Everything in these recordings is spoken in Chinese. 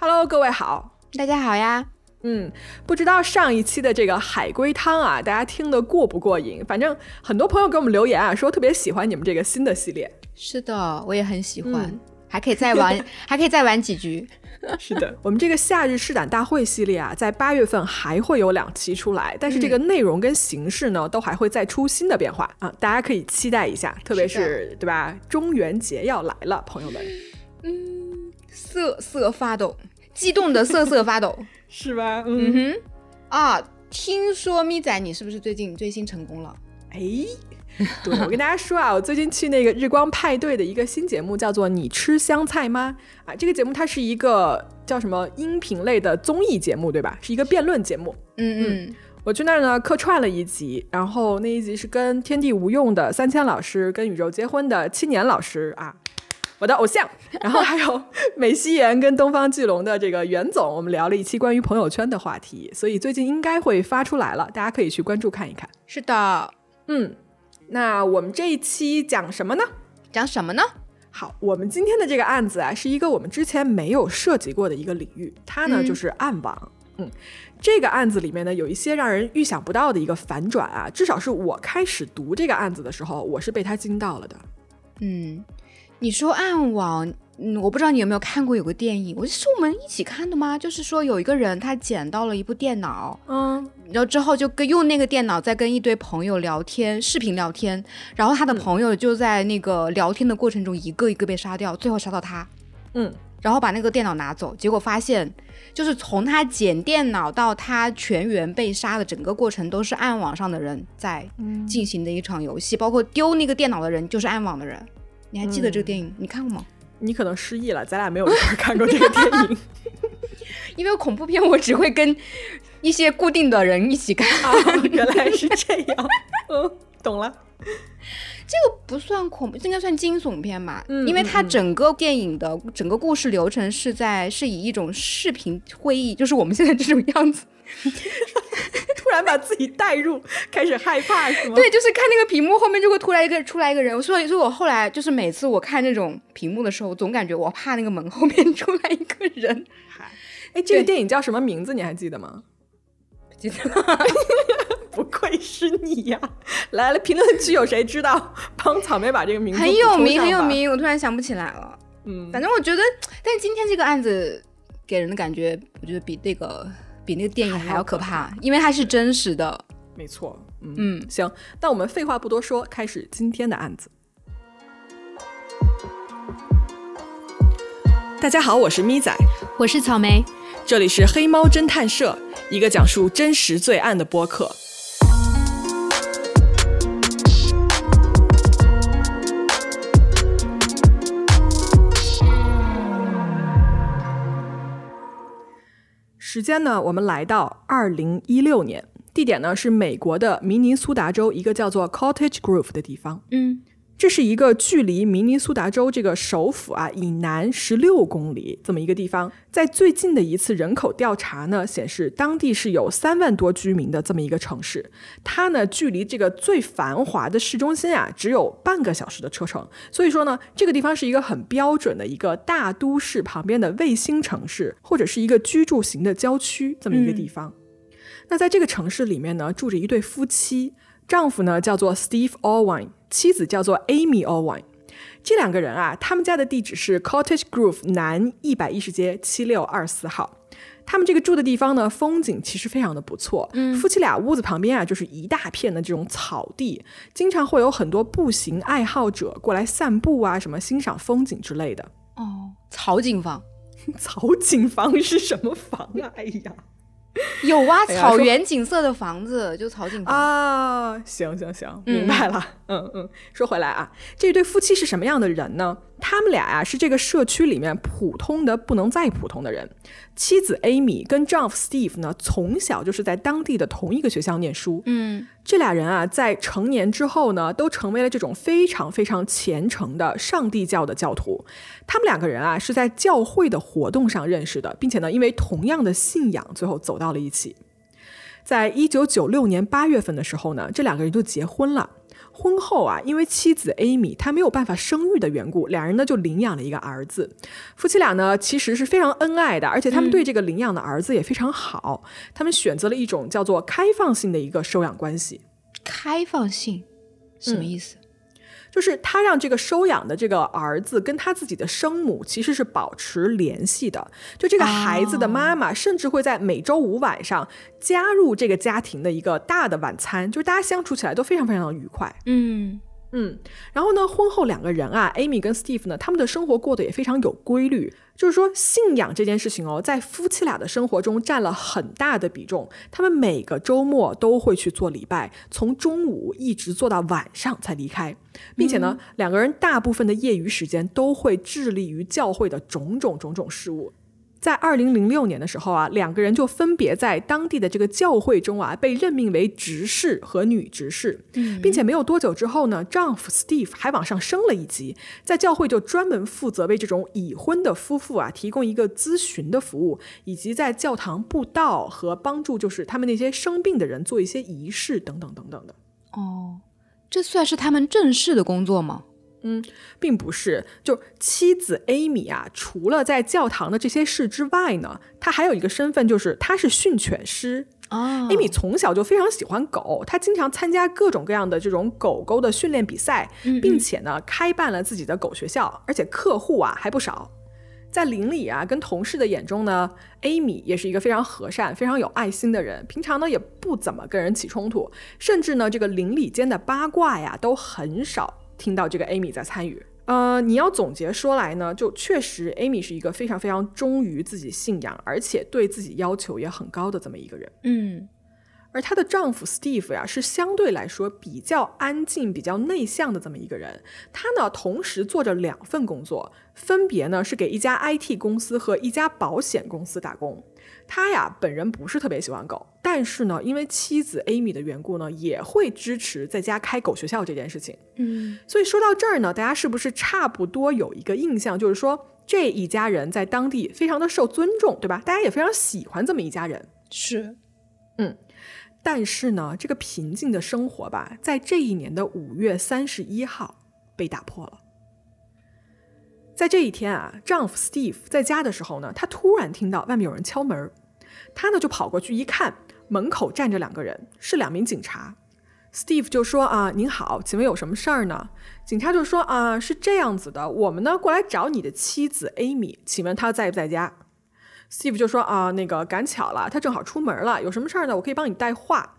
Hello，各位好，大家好呀。嗯，不知道上一期的这个海龟汤啊，大家听得过不过瘾？反正很多朋友给我们留言啊，说特别喜欢你们这个新的系列。是的，我也很喜欢，还可以再玩，还可以再玩几局。是的，我们这个夏日试胆大会系列啊，在八月份还会有两期出来，但是这个内容跟形式呢，都还会再出新的变化啊，大家可以期待一下。特别是对吧？中元节要来了，朋友们，嗯，瑟瑟发抖，激动的瑟瑟发抖，是吧？嗯哼，啊，听说咪仔你是不是最近追星成功了？哎。对，我跟大家说啊，我最近去那个日光派对的一个新节目，叫做《你吃香菜吗》啊，这个节目它是一个叫什么音频类的综艺节目，对吧？是一个辩论节目。嗯嗯，我去那儿呢客串了一集，然后那一集是跟天地无用的三千老师，跟宇宙结婚的七年老师啊，我的偶像，然后还有美西园跟东方巨龙的这个袁总，我们聊了一期关于朋友圈的话题，所以最近应该会发出来了，大家可以去关注看一看。是的，嗯。那我们这一期讲什么呢？讲什么呢？好，我们今天的这个案子啊，是一个我们之前没有涉及过的一个领域，它呢就是暗网。嗯，这个案子里面呢，有一些让人预想不到的一个反转啊，至少是我开始读这个案子的时候，我是被他惊到了的。嗯，你说暗网。嗯，我不知道你有没有看过有个电影，我是我们一起看的吗？就是说有一个人他捡到了一部电脑，嗯，然后之后就跟用那个电脑在跟一堆朋友聊天，视频聊天，然后他的朋友就在那个聊天的过程中一个一个被杀掉，最后杀到他，嗯，然后把那个电脑拿走，结果发现就是从他捡电脑到他全员被杀的整个过程都是暗网上的人在进行的一场游戏，包括丢那个电脑的人就是暗网的人，你还记得这个电影？你看过吗？你可能失忆了，咱俩没有一块看过这个电影，因为恐怖片我只会跟一些固定的人一起看。原来是这样，嗯，懂了。这个不算恐怖，应该算惊悚片吧？嗯，因为它整个电影的整个故事流程是在是以一种视频会议，就是我们现在这种样子。突然把自己带入，开始害怕是吗？对，就是看那个屏幕后面就会突然一个出来一个人，所以，所以我后来就是每次我看那种屏幕的时候，总感觉我怕那个门后面出来一个人。哎，这个电影叫什么名字？你还记得吗？不记得了。不愧是你呀！来了，评论区有谁知道？帮草莓把这个名字很有名，很有名。我突然想不起来了。嗯，反正我觉得，但今天这个案子给人的感觉，我觉得比那个。比那个电影还要可怕，因为它是真实的。没错，嗯，行，那我们废话不多说，开始今天的案子。大家好，我是咪仔，我是草莓，这里是黑猫侦探社，一个讲述真实罪案的播客。时间呢？我们来到二零一六年，地点呢是美国的明尼苏达州一个叫做 Cottage Grove 的地方。嗯。这是一个距离明尼苏达州这个首府啊以南十六公里这么一个地方，在最近的一次人口调查呢显示，当地是有三万多居民的这么一个城市。它呢距离这个最繁华的市中心啊只有半个小时的车程，所以说呢这个地方是一个很标准的一个大都市旁边的卫星城市，或者是一个居住型的郊区这么一个地方。那在这个城市里面呢住着一对夫妻。丈夫呢叫做 Steve Allwine，妻子叫做 Amy Allwine。这两个人啊，他们家的地址是 Cottage Grove 南一百一十街七六二四号。他们这个住的地方呢，风景其实非常的不错。嗯，夫妻俩屋子旁边啊，就是一大片的这种草地，经常会有很多步行爱好者过来散步啊，什么欣赏风景之类的。哦，草景房，草景房是什么房啊？哎呀！有啊，草原景色的房子就草景房啊。行行行，明白了。嗯嗯，说回来啊，这对夫妻是什么样的人呢？他们俩呀是这个社区里面普通的不能再普通的人。妻子 Amy 跟丈夫 Steve 呢，从小就是在当地的同一个学校念书。嗯，这俩人啊，在成年之后呢，都成为了这种非常非常虔诚的上帝教的教徒。他们两个人啊，是在教会的活动上认识的，并且呢，因为同样的信仰，最后走到了一起。在一九九六年八月份的时候呢，这两个人就结婚了。婚后啊，因为妻子 Amy 她没有办法生育的缘故，两人呢就领养了一个儿子。夫妻俩呢其实是非常恩爱的，而且他们对这个领养的儿子也非常好。他们选择了一种叫做开放性的一个收养关系。开放性什么意思？就是他让这个收养的这个儿子跟他自己的生母其实是保持联系的。就这个孩子的妈妈甚至会在每周五晚上加入这个家庭的一个大的晚餐，就是大家相处起来都非常非常的愉快。嗯。嗯，然后呢，婚后两个人啊，Amy 跟 Steve 呢，他们的生活过得也非常有规律。就是说，信仰这件事情哦，在夫妻俩的生活中占了很大的比重。他们每个周末都会去做礼拜，从中午一直做到晚上才离开，并且呢，两个人大部分的业余时间都会致力于教会的种种种种事务。在二零零六年的时候啊，两个人就分别在当地的这个教会中啊被任命为执事和女执事，并且没有多久之后呢，丈夫 Steve 还往上升了一级，在教会就专门负责为这种已婚的夫妇啊提供一个咨询的服务，以及在教堂布道和帮助就是他们那些生病的人做一些仪式等等等等的。哦，这算是他们正式的工作吗？嗯，并不是。就妻子 Amy 啊，除了在教堂的这些事之外呢，她还有一个身份，就是她是训犬师。哦，Amy 从小就非常喜欢狗，她经常参加各种各样的这种狗狗的训练比赛，并且呢，开办了自己的狗学校，而且客户啊还不少。在邻里啊，跟同事的眼中呢，Amy 也是一个非常和善、非常有爱心的人。平常呢，也不怎么跟人起冲突，甚至呢，这个邻里间的八卦呀，都很少。听到这个 Amy 在参与，呃，你要总结说来呢，就确实 Amy 是一个非常非常忠于自己信仰，而且对自己要求也很高的这么一个人。嗯，而她的丈夫 Steve 呀，是相对来说比较安静、比较内向的这么一个人。他呢，同时做着两份工作，分别呢是给一家 IT 公司和一家保险公司打工。他呀，本人不是特别喜欢狗，但是呢，因为妻子 Amy 的缘故呢，也会支持在家开狗学校这件事情。嗯，所以说到这儿呢，大家是不是差不多有一个印象，就是说这一家人在当地非常的受尊重，对吧？大家也非常喜欢这么一家人。是，嗯，但是呢，这个平静的生活吧，在这一年的五月三十一号被打破了。在这一天啊，丈夫 Steve 在家的时候呢，他突然听到外面有人敲门，他呢就跑过去一看，门口站着两个人，是两名警察。Steve 就说啊，您好，请问有什么事儿呢？警察就说啊，是这样子的，我们呢过来找你的妻子 Amy，请问她在不在家？Steve 就说啊，那个赶巧了，她正好出门了，有什么事儿呢？我可以帮你带话。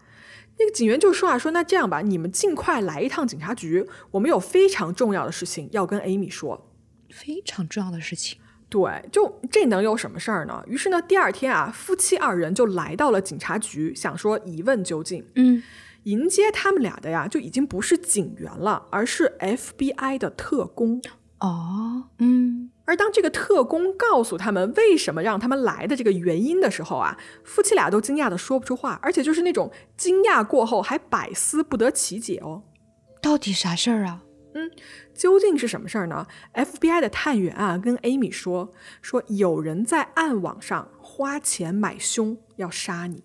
那个警员就说啊，说那这样吧，你们尽快来一趟警察局，我们有非常重要的事情要跟 Amy 说。非常重要的事情，对，就这能有什么事儿呢？于是呢，第二天啊，夫妻二人就来到了警察局，想说一问究竟。嗯，迎接他们俩的呀，就已经不是警员了，而是 FBI 的特工。哦，嗯，而当这个特工告诉他们为什么让他们来的这个原因的时候啊，夫妻俩都惊讶的说不出话，而且就是那种惊讶过后还百思不得其解哦。到底啥事儿啊？嗯，究竟是什么事儿呢？FBI 的探员啊，跟 Amy 说，说有人在暗网上花钱买凶，要杀你。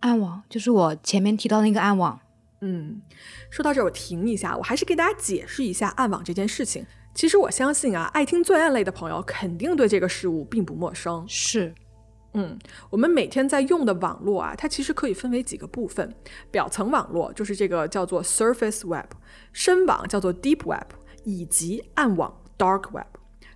暗网就是我前面提到的那个暗网。嗯，说到这儿我停一下，我还是给大家解释一下暗网这件事情。其实我相信啊，爱听罪案类的朋友肯定对这个事物并不陌生。是。嗯，我们每天在用的网络啊，它其实可以分为几个部分。表层网络就是这个叫做 Surface Web，深网叫做 Deep Web，以及暗网 Dark Web。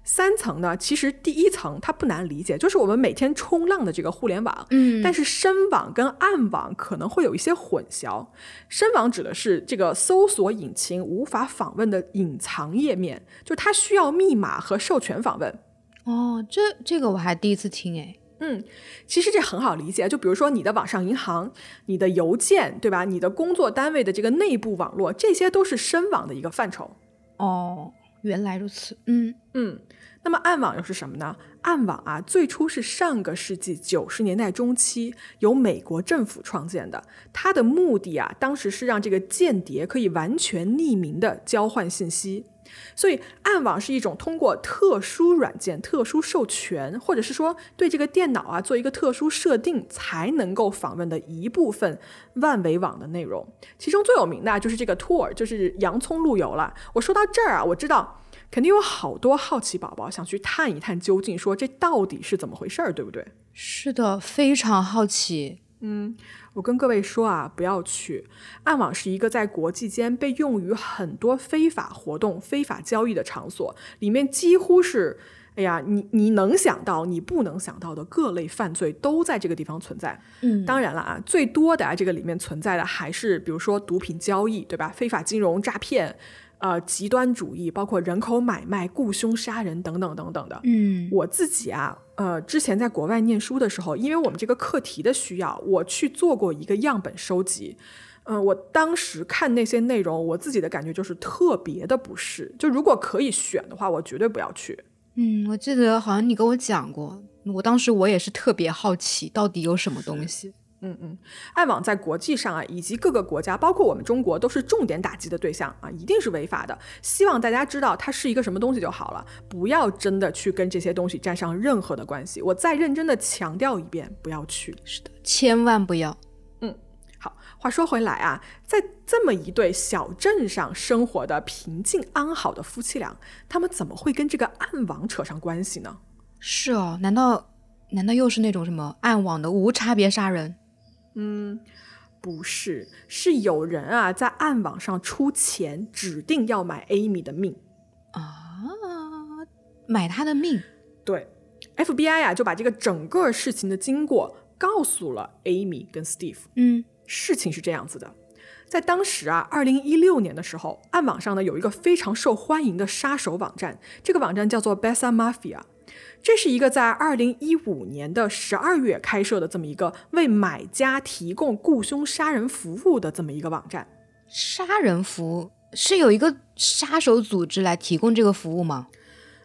三层呢，其实第一层它不难理解，就是我们每天冲浪的这个互联网。嗯，但是深网跟暗网可能会有一些混淆。深网指的是这个搜索引擎无法访问的隐藏页面，就它需要密码和授权访问。哦，这这个我还第一次听诶。嗯，其实这很好理解，就比如说你的网上银行、你的邮件，对吧？你的工作单位的这个内部网络，这些都是深网的一个范畴。哦，原来如此。嗯嗯，那么暗网又是什么呢？暗网啊，最初是上个世纪九十年代中期由美国政府创建的，它的目的啊，当时是让这个间谍可以完全匿名的交换信息。所以暗网是一种通过特殊软件、特殊授权，或者是说对这个电脑啊做一个特殊设定，才能够访问的一部分万维网的内容。其中最有名的就是这个 Tor，就是洋葱路由了。我说到这儿啊，我知道肯定有好多好奇宝宝想去探一探究竟，说这到底是怎么回事儿，对不对？是的，非常好奇。嗯，我跟各位说啊，不要去。暗网是一个在国际间被用于很多非法活动、非法交易的场所，里面几乎是，哎呀，你你能想到、你不能想到的各类犯罪都在这个地方存在。嗯，当然了啊，最多的啊，这个里面存在的还是比如说毒品交易，对吧？非法金融诈骗。呃，极端主义，包括人口买卖、雇凶杀人等等等等的。嗯，我自己啊，呃，之前在国外念书的时候，因为我们这个课题的需要，我去做过一个样本收集。嗯，我当时看那些内容，我自己的感觉就是特别的不适。就如果可以选的话，我绝对不要去。嗯，我记得好像你跟我讲过，我当时我也是特别好奇，到底有什么东西。嗯嗯，暗网在国际上啊，以及各个国家，包括我们中国，都是重点打击的对象啊，一定是违法的。希望大家知道它是一个什么东西就好了，不要真的去跟这些东西沾上任何的关系。我再认真的强调一遍，不要去。是的，千万不要。嗯，好。话说回来啊，在这么一对小镇上生活的平静安好的夫妻俩，他们怎么会跟这个暗网扯上关系呢？是哦，难道难道又是那种什么暗网的无差别杀人？嗯，不是，是有人啊在暗网上出钱，指定要买 Amy 的命啊，买他的命。对，FBI 啊就把这个整个事情的经过告诉了 Amy 跟 Steve。嗯，事情是这样子的，在当时啊，二零一六年的时候，暗网上呢有一个非常受欢迎的杀手网站，这个网站叫做 Bessa Mafia。这是一个在二零一五年的十二月开设的这么一个为买家提供雇凶杀人服务的这么一个网站。杀人服务是有一个杀手组织来提供这个服务吗？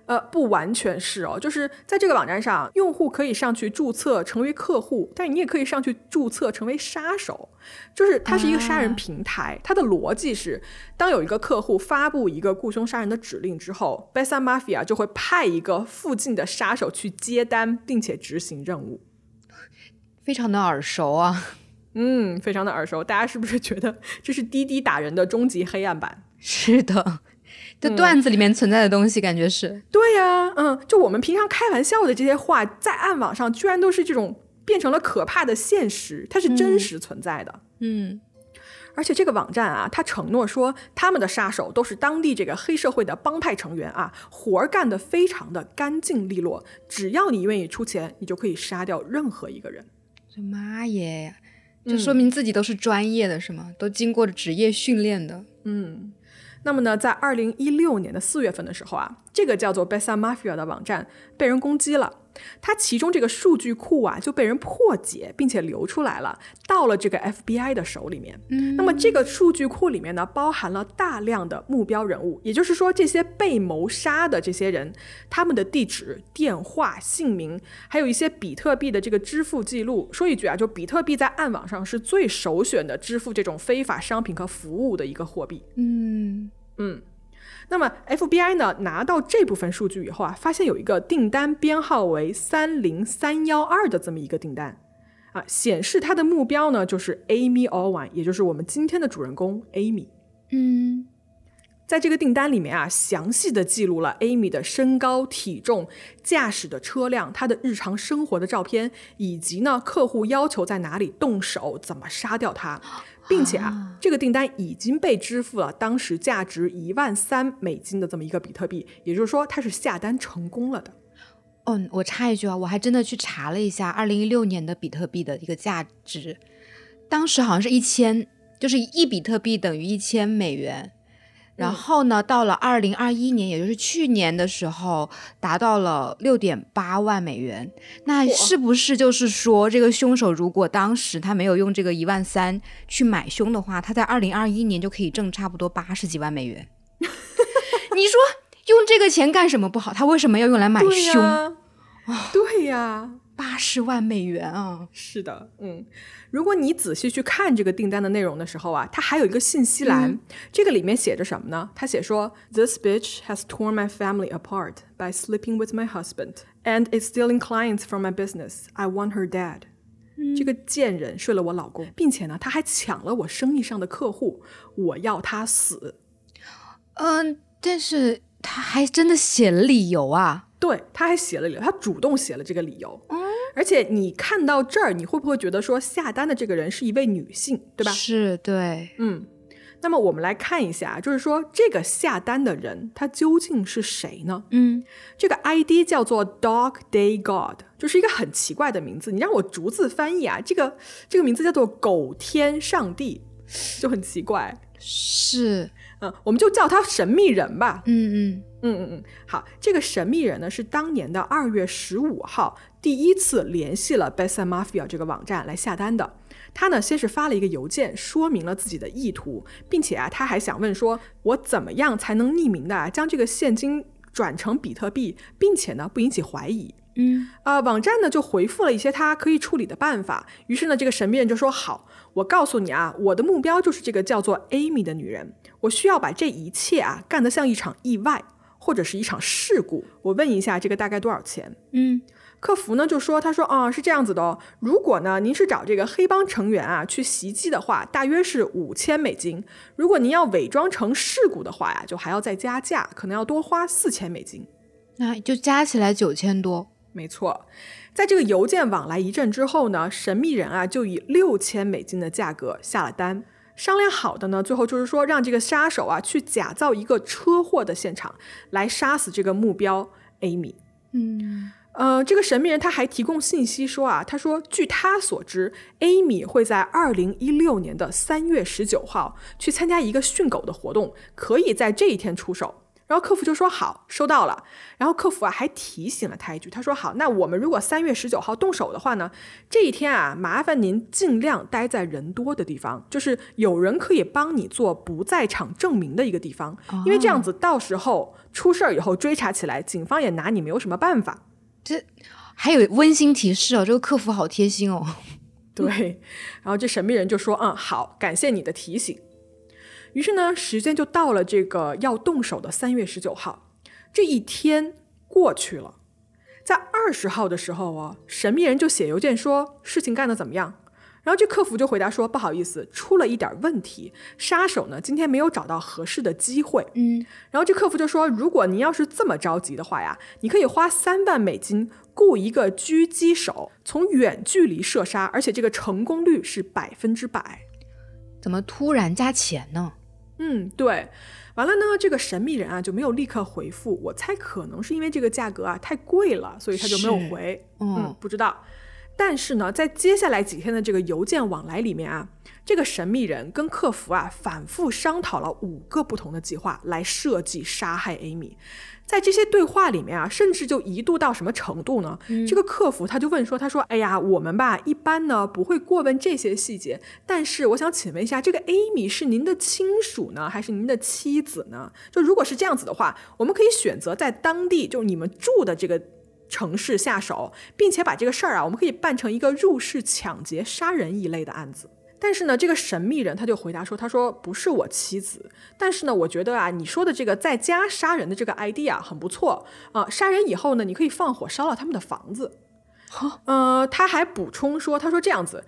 呃，不完全是哦，就是在这个网站上，用户可以上去注册成为客户，但你也可以上去注册成为杀手。就是它是一个杀人平台，它的逻辑是，当有一个客户发布一个雇凶杀人的指令之后，Bessa Mafia 就会派一个附近的杀手去接单，并且执行任务。非常的耳熟啊，嗯，非常的耳熟。大家是不是觉得这是滴滴打人的终极黑暗版？是的。这段子里面存在的东西，感觉是。对呀，嗯，就我们平常开玩笑的这些话，在暗网上居然都是这种变成了可怕的现实，它是真实存在的，嗯，而且这个网站啊，他承诺说他们的杀手都是当地这个黑社会的帮派成员啊，活儿干得非常的干净利落，只要你愿意出钱，你就可以杀掉任何一个人。这妈耶，就说明自己都是专业的，是吗？都经过了职业训练的，嗯。那么呢，在二零一六年的四月份的时候啊，这个叫做 Bessa Mafia 的网站被人攻击了，它其中这个数据库啊就被人破解，并且流出来了，到了这个 FBI 的手里面。嗯，那么这个数据库里面呢，包含了大量的目标人物，也就是说，这些被谋杀的这些人，他们的地址、电话、姓名，还有一些比特币的这个支付记录。说一句啊，就比特币在暗网上是最首选的支付这种非法商品和服务的一个货币。嗯。嗯，那么 FBI 呢拿到这部分数据以后啊，发现有一个订单编号为三零三幺二的这么一个订单啊，显示它的目标呢就是 Amy Owen，也就是我们今天的主人公 Amy。嗯，在这个订单里面啊，详细的记录了 Amy 的身高、体重、驾驶的车辆、她的日常生活的照片，以及呢客户要求在哪里动手、怎么杀掉他。并且啊，这个订单已经被支付了当时价值一万三美金的这么一个比特币，也就是说，他是下单成功了的。哦，我插一句啊，我还真的去查了一下二零一六年的比特币的一个价值，当时好像是一千，就是一比特币等于一千美元。然后呢，到了二零二一年，也就是去年的时候，达到了六点八万美元。那是不是就是说，这个凶手如果当时他没有用这个一万三去买凶的话，他在二零二一年就可以挣差不多八十几万美元？你说用这个钱干什么不好？他为什么要用来买凶？对呀，八八十万美元啊！是的，嗯，如果你仔细去看这个订单的内容的时候啊，它还有一个信息栏，这个里面写着什么呢？它写说，This bitch has torn my family apart by sleeping with my husband and is stealing clients from my business. I want her dead. 这个贱人睡了我老公，并且呢，他还抢了我生意上的客户，我要他死。嗯，但是他还真的写了理由啊。对，他还写了理由，他主动写了这个理由。嗯，而且你看到这儿，你会不会觉得说下单的这个人是一位女性，对吧？是，对，嗯。那么我们来看一下，就是说这个下单的人他究竟是谁呢？嗯，这个 ID 叫做 Dog Day God，就是一个很奇怪的名字。你让我逐字翻译啊，这个这个名字叫做狗天上帝，就很奇怪。是。嗯，我们就叫他神秘人吧。嗯嗯嗯嗯嗯，好，这个神秘人呢是当年的二月十五号第一次联系了 Besa Mafia 这个网站来下单的。他呢先是发了一个邮件，说明了自己的意图，并且啊他还想问说，我怎么样才能匿名的将这个现金转成比特币，并且呢不引起怀疑。嗯，啊，网站呢就回复了一些他可以处理的办法。于是呢，这个神秘人就说：“好，我告诉你啊，我的目标就是这个叫做 Amy 的女人。我需要把这一切啊干得像一场意外或者是一场事故。我问一下，这个大概多少钱？”嗯，客服呢就说：“他说啊，是这样子的哦。如果呢您是找这个黑帮成员啊去袭击的话，大约是五千美金。如果您要伪装成事故的话呀，就还要再加价，可能要多花四千美金。那就加起来九千多。”没错，在这个邮件往来一阵之后呢，神秘人啊就以六千美金的价格下了单。商量好的呢，最后就是说让这个杀手啊去假造一个车祸的现场，来杀死这个目标 Amy。嗯，呃，这个神秘人他还提供信息说啊，他说据他所知，Amy 会在二零一六年的三月十九号去参加一个训狗的活动，可以在这一天出手。然后客服就说好，收到了。然后客服啊还提醒了他一句，他说好，那我们如果三月十九号动手的话呢，这一天啊，麻烦您尽量待在人多的地方，就是有人可以帮你做不在场证明的一个地方，因为这样子到时候出事儿以后追查起来，警方也拿你没有什么办法。这还有温馨提示哦，这个客服好贴心哦。对，然后这神秘人就说，嗯，好，感谢你的提醒。于是呢，时间就到了这个要动手的三月十九号，这一天过去了，在二十号的时候啊，神秘人就写邮件说事情干得怎么样，然后这客服就回答说不好意思，出了一点问题，杀手呢今天没有找到合适的机会，嗯，然后这客服就说如果您要是这么着急的话呀，你可以花三万美金雇一个狙击手，从远距离射杀，而且这个成功率是百分之百。怎么突然加钱呢？嗯，对，完了呢，这个神秘人啊就没有立刻回复，我猜可能是因为这个价格啊太贵了，所以他就没有回。嗯，不知道。但是呢，在接下来几天的这个邮件往来里面啊，这个神秘人跟客服啊反复商讨了五个不同的计划来设计杀害 Amy。在这些对话里面啊，甚至就一度到什么程度呢？这个客服他就问说：“他说，哎呀，我们吧一般呢不会过问这些细节，但是我想请问一下，这个 Amy 是您的亲属呢，还是您的妻子呢？就如果是这样子的话，我们可以选择在当地就是你们住的这个城市下手，并且把这个事儿啊，我们可以办成一个入室抢劫、杀人一类的案子。”但是呢，这个神秘人他就回答说：“他说不是我妻子，但是呢，我觉得啊，你说的这个在家杀人的这个 ID 啊很不错啊，杀人以后呢，你可以放火烧了他们的房子。”呃，他还补充说：“他说这样子，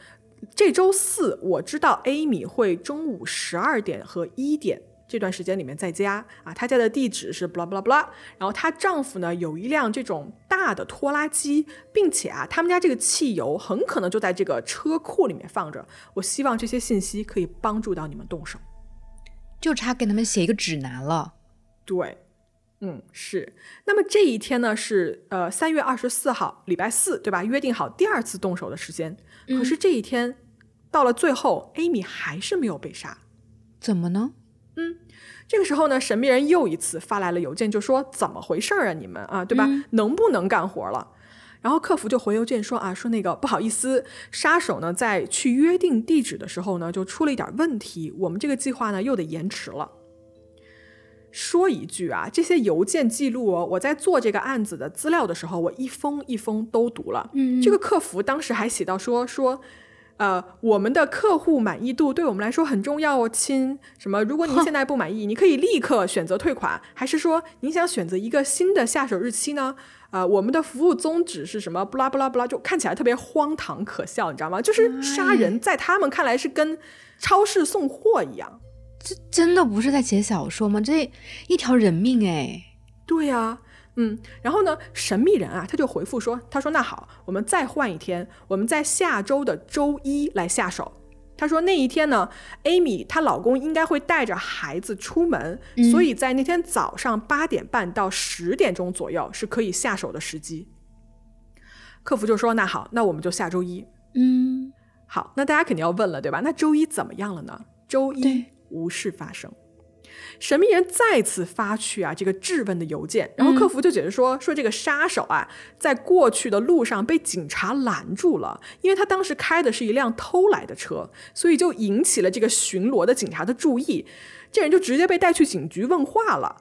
这周四我知道 Amy 会中午十二点和一点。”这段时间里面在家啊，她家的地址是 blah blah blah，然后她丈夫呢有一辆这种大的拖拉机，并且啊，他们家这个汽油很可能就在这个车库里面放着。我希望这些信息可以帮助到你们动手，就差给他们写一个指南了。对，嗯，是。那么这一天呢是呃三月二十四号，礼拜四，对吧？约定好第二次动手的时间。可是这一天到了最后，Amy 还是没有被杀，怎么呢？嗯，这个时候呢，神秘人又一次发来了邮件，就说怎么回事儿啊？你们啊，对吧？能不能干活了？然后客服就回邮件说啊，说那个不好意思，杀手呢在去约定地址的时候呢，就出了一点问题，我们这个计划呢又得延迟了。说一句啊，这些邮件记录哦，我在做这个案子的资料的时候，我一封一封都读了。嗯，这个客服当时还写到说说，呃，我们的客户满意度对我们来说很重要哦，亲。什么？如果您现在不满意，你可以立刻选择退款，还是说您想选择一个新的下手日期呢？呃，我们的服务宗旨是什么？不拉不拉不拉，就看起来特别荒唐可笑，你知道吗？就是杀人，在他们看来是跟超市送货一样。这真的不是在写小说吗？这一条人命哎！对呀，嗯，然后呢，神秘人啊，他就回复说：“他说那好，我们再换一天，我们在下周的周一来下手。”他说那一天呢，Amy 她老公应该会带着孩子出门，所以在那天早上八点半到十点钟左右是可以下手的时机。客服就说：“那好，那我们就下周一。”嗯，好，那大家肯定要问了，对吧？那周一怎么样了呢？周一。无事发生，神秘人再次发去啊这个质问的邮件，然后客服就解释说说这个杀手啊在过去的路上被警察拦住了，因为他当时开的是一辆偷来的车，所以就引起了这个巡逻的警察的注意，这人就直接被带去警局问话了。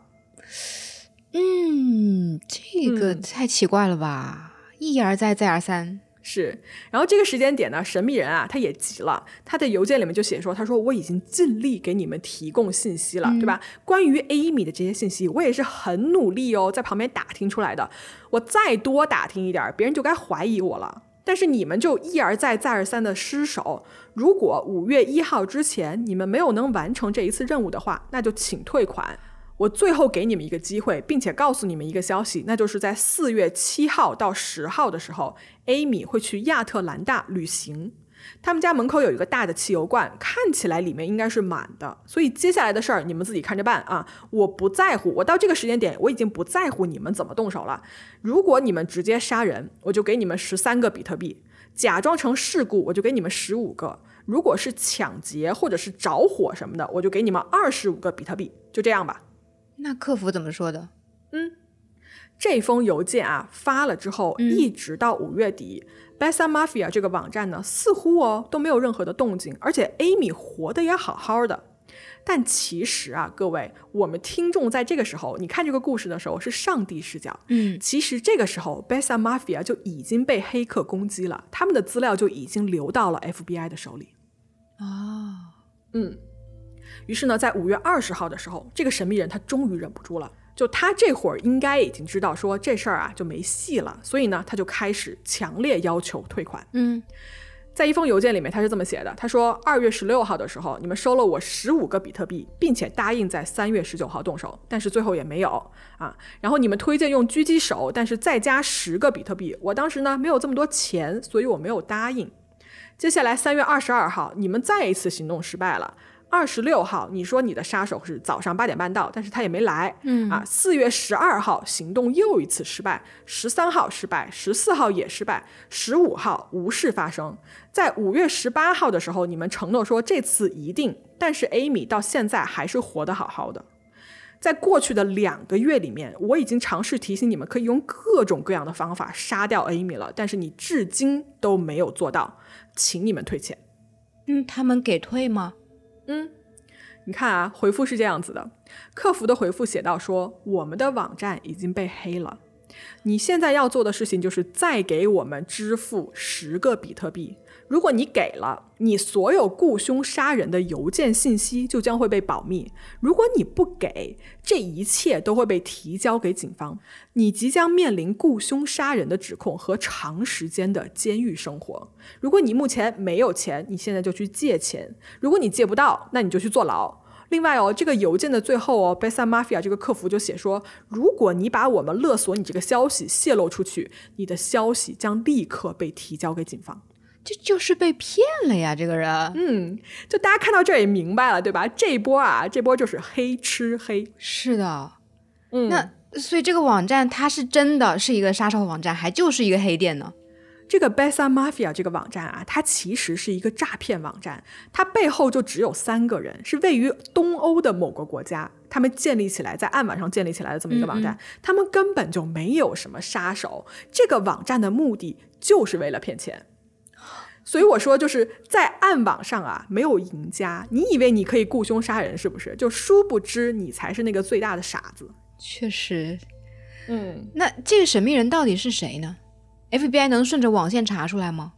嗯，这个太奇怪了吧，一而再再而三。是，然后这个时间点呢，神秘人啊，他也急了，他的邮件里面就写说，他说我已经尽力给你们提供信息了，对吧？关于 Amy 的这些信息，我也是很努力哦，在旁边打听出来的。我再多打听一点，别人就该怀疑我了。但是你们就一而再再而三的失手，如果五月一号之前你们没有能完成这一次任务的话，那就请退款。我最后给你们一个机会，并且告诉你们一个消息，那就是在四月七号到十号的时候，Amy 会去亚特兰大旅行。他们家门口有一个大的汽油罐，看起来里面应该是满的。所以接下来的事儿你们自己看着办啊！我不在乎，我到这个时间点我已经不在乎你们怎么动手了。如果你们直接杀人，我就给你们十三个比特币；假装成事故，我就给你们十五个；如果是抢劫或者是着火什么的，我就给你们二十五个比特币。就这样吧。那客服怎么说的？嗯，这封邮件啊发了之后，一直到五月底，Besa Mafia 这个网站呢，似乎哦都没有任何的动静，而且 Amy 活得也好好的。但其实啊，各位，我们听众在这个时候，你看这个故事的时候是上帝视角。嗯，其实这个时候，Besa Mafia 就已经被黑客攻击了，他们的资料就已经流到了 FBI 的手里。啊，嗯。于是呢，在五月二十号的时候，这个神秘人他终于忍不住了，就他这会儿应该已经知道说这事儿啊就没戏了，所以呢，他就开始强烈要求退款。嗯，在一封邮件里面他是这么写的，他说二月十六号的时候，你们收了我十五个比特币，并且答应在三月十九号动手，但是最后也没有啊。然后你们推荐用狙击手，但是再加十个比特币，我当时呢没有这么多钱，所以我没有答应。接下来三月二十二号，你们再一次行动失败了。二十六号，你说你的杀手是早上八点半到，但是他也没来。嗯啊，四月十二号行动又一次失败，十三号失败，十四号也失败，十五号无事发生。在五月十八号的时候，你们承诺说这次一定，但是 Amy 到现在还是活得好好的。在过去的两个月里面，我已经尝试提醒你们可以用各种各样的方法杀掉 Amy 了，但是你至今都没有做到，请你们退钱。嗯，他们给退吗？嗯，你看啊，回复是这样子的，客服的回复写到说，我们的网站已经被黑了，你现在要做的事情就是再给我们支付十个比特币。如果你给了，你所有雇凶杀人的邮件信息就将会被保密；如果你不给，这一切都会被提交给警方。你即将面临雇凶杀人的指控和长时间的监狱生活。如果你目前没有钱，你现在就去借钱；如果你借不到，那你就去坐牢。另外哦，这个邮件的最后哦，Besa Mafia 这个客服就写说，如果你把我们勒索你这个消息泄露出去，你的消息将立刻被提交给警方。这就是被骗了呀！这个人，嗯，就大家看到这也明白了，对吧？这一波啊，这波就是黑吃黑。是的，嗯，那所以这个网站它是真的是一个杀手网站，还就是一个黑店呢？这个 Besa Mafia 这个网站啊，它其实是一个诈骗网站，它背后就只有三个人，是位于东欧的某个国家，他们建立起来在暗网上建立起来的这么一个网站，他们根本就没有什么杀手，这个网站的目的就是为了骗钱。所以我说，就是在暗网上啊，没有赢家。你以为你可以雇凶杀人，是不是？就殊不知你才是那个最大的傻子。确实，嗯，那这个神秘人到底是谁呢？FBI 能顺着网线查出来吗？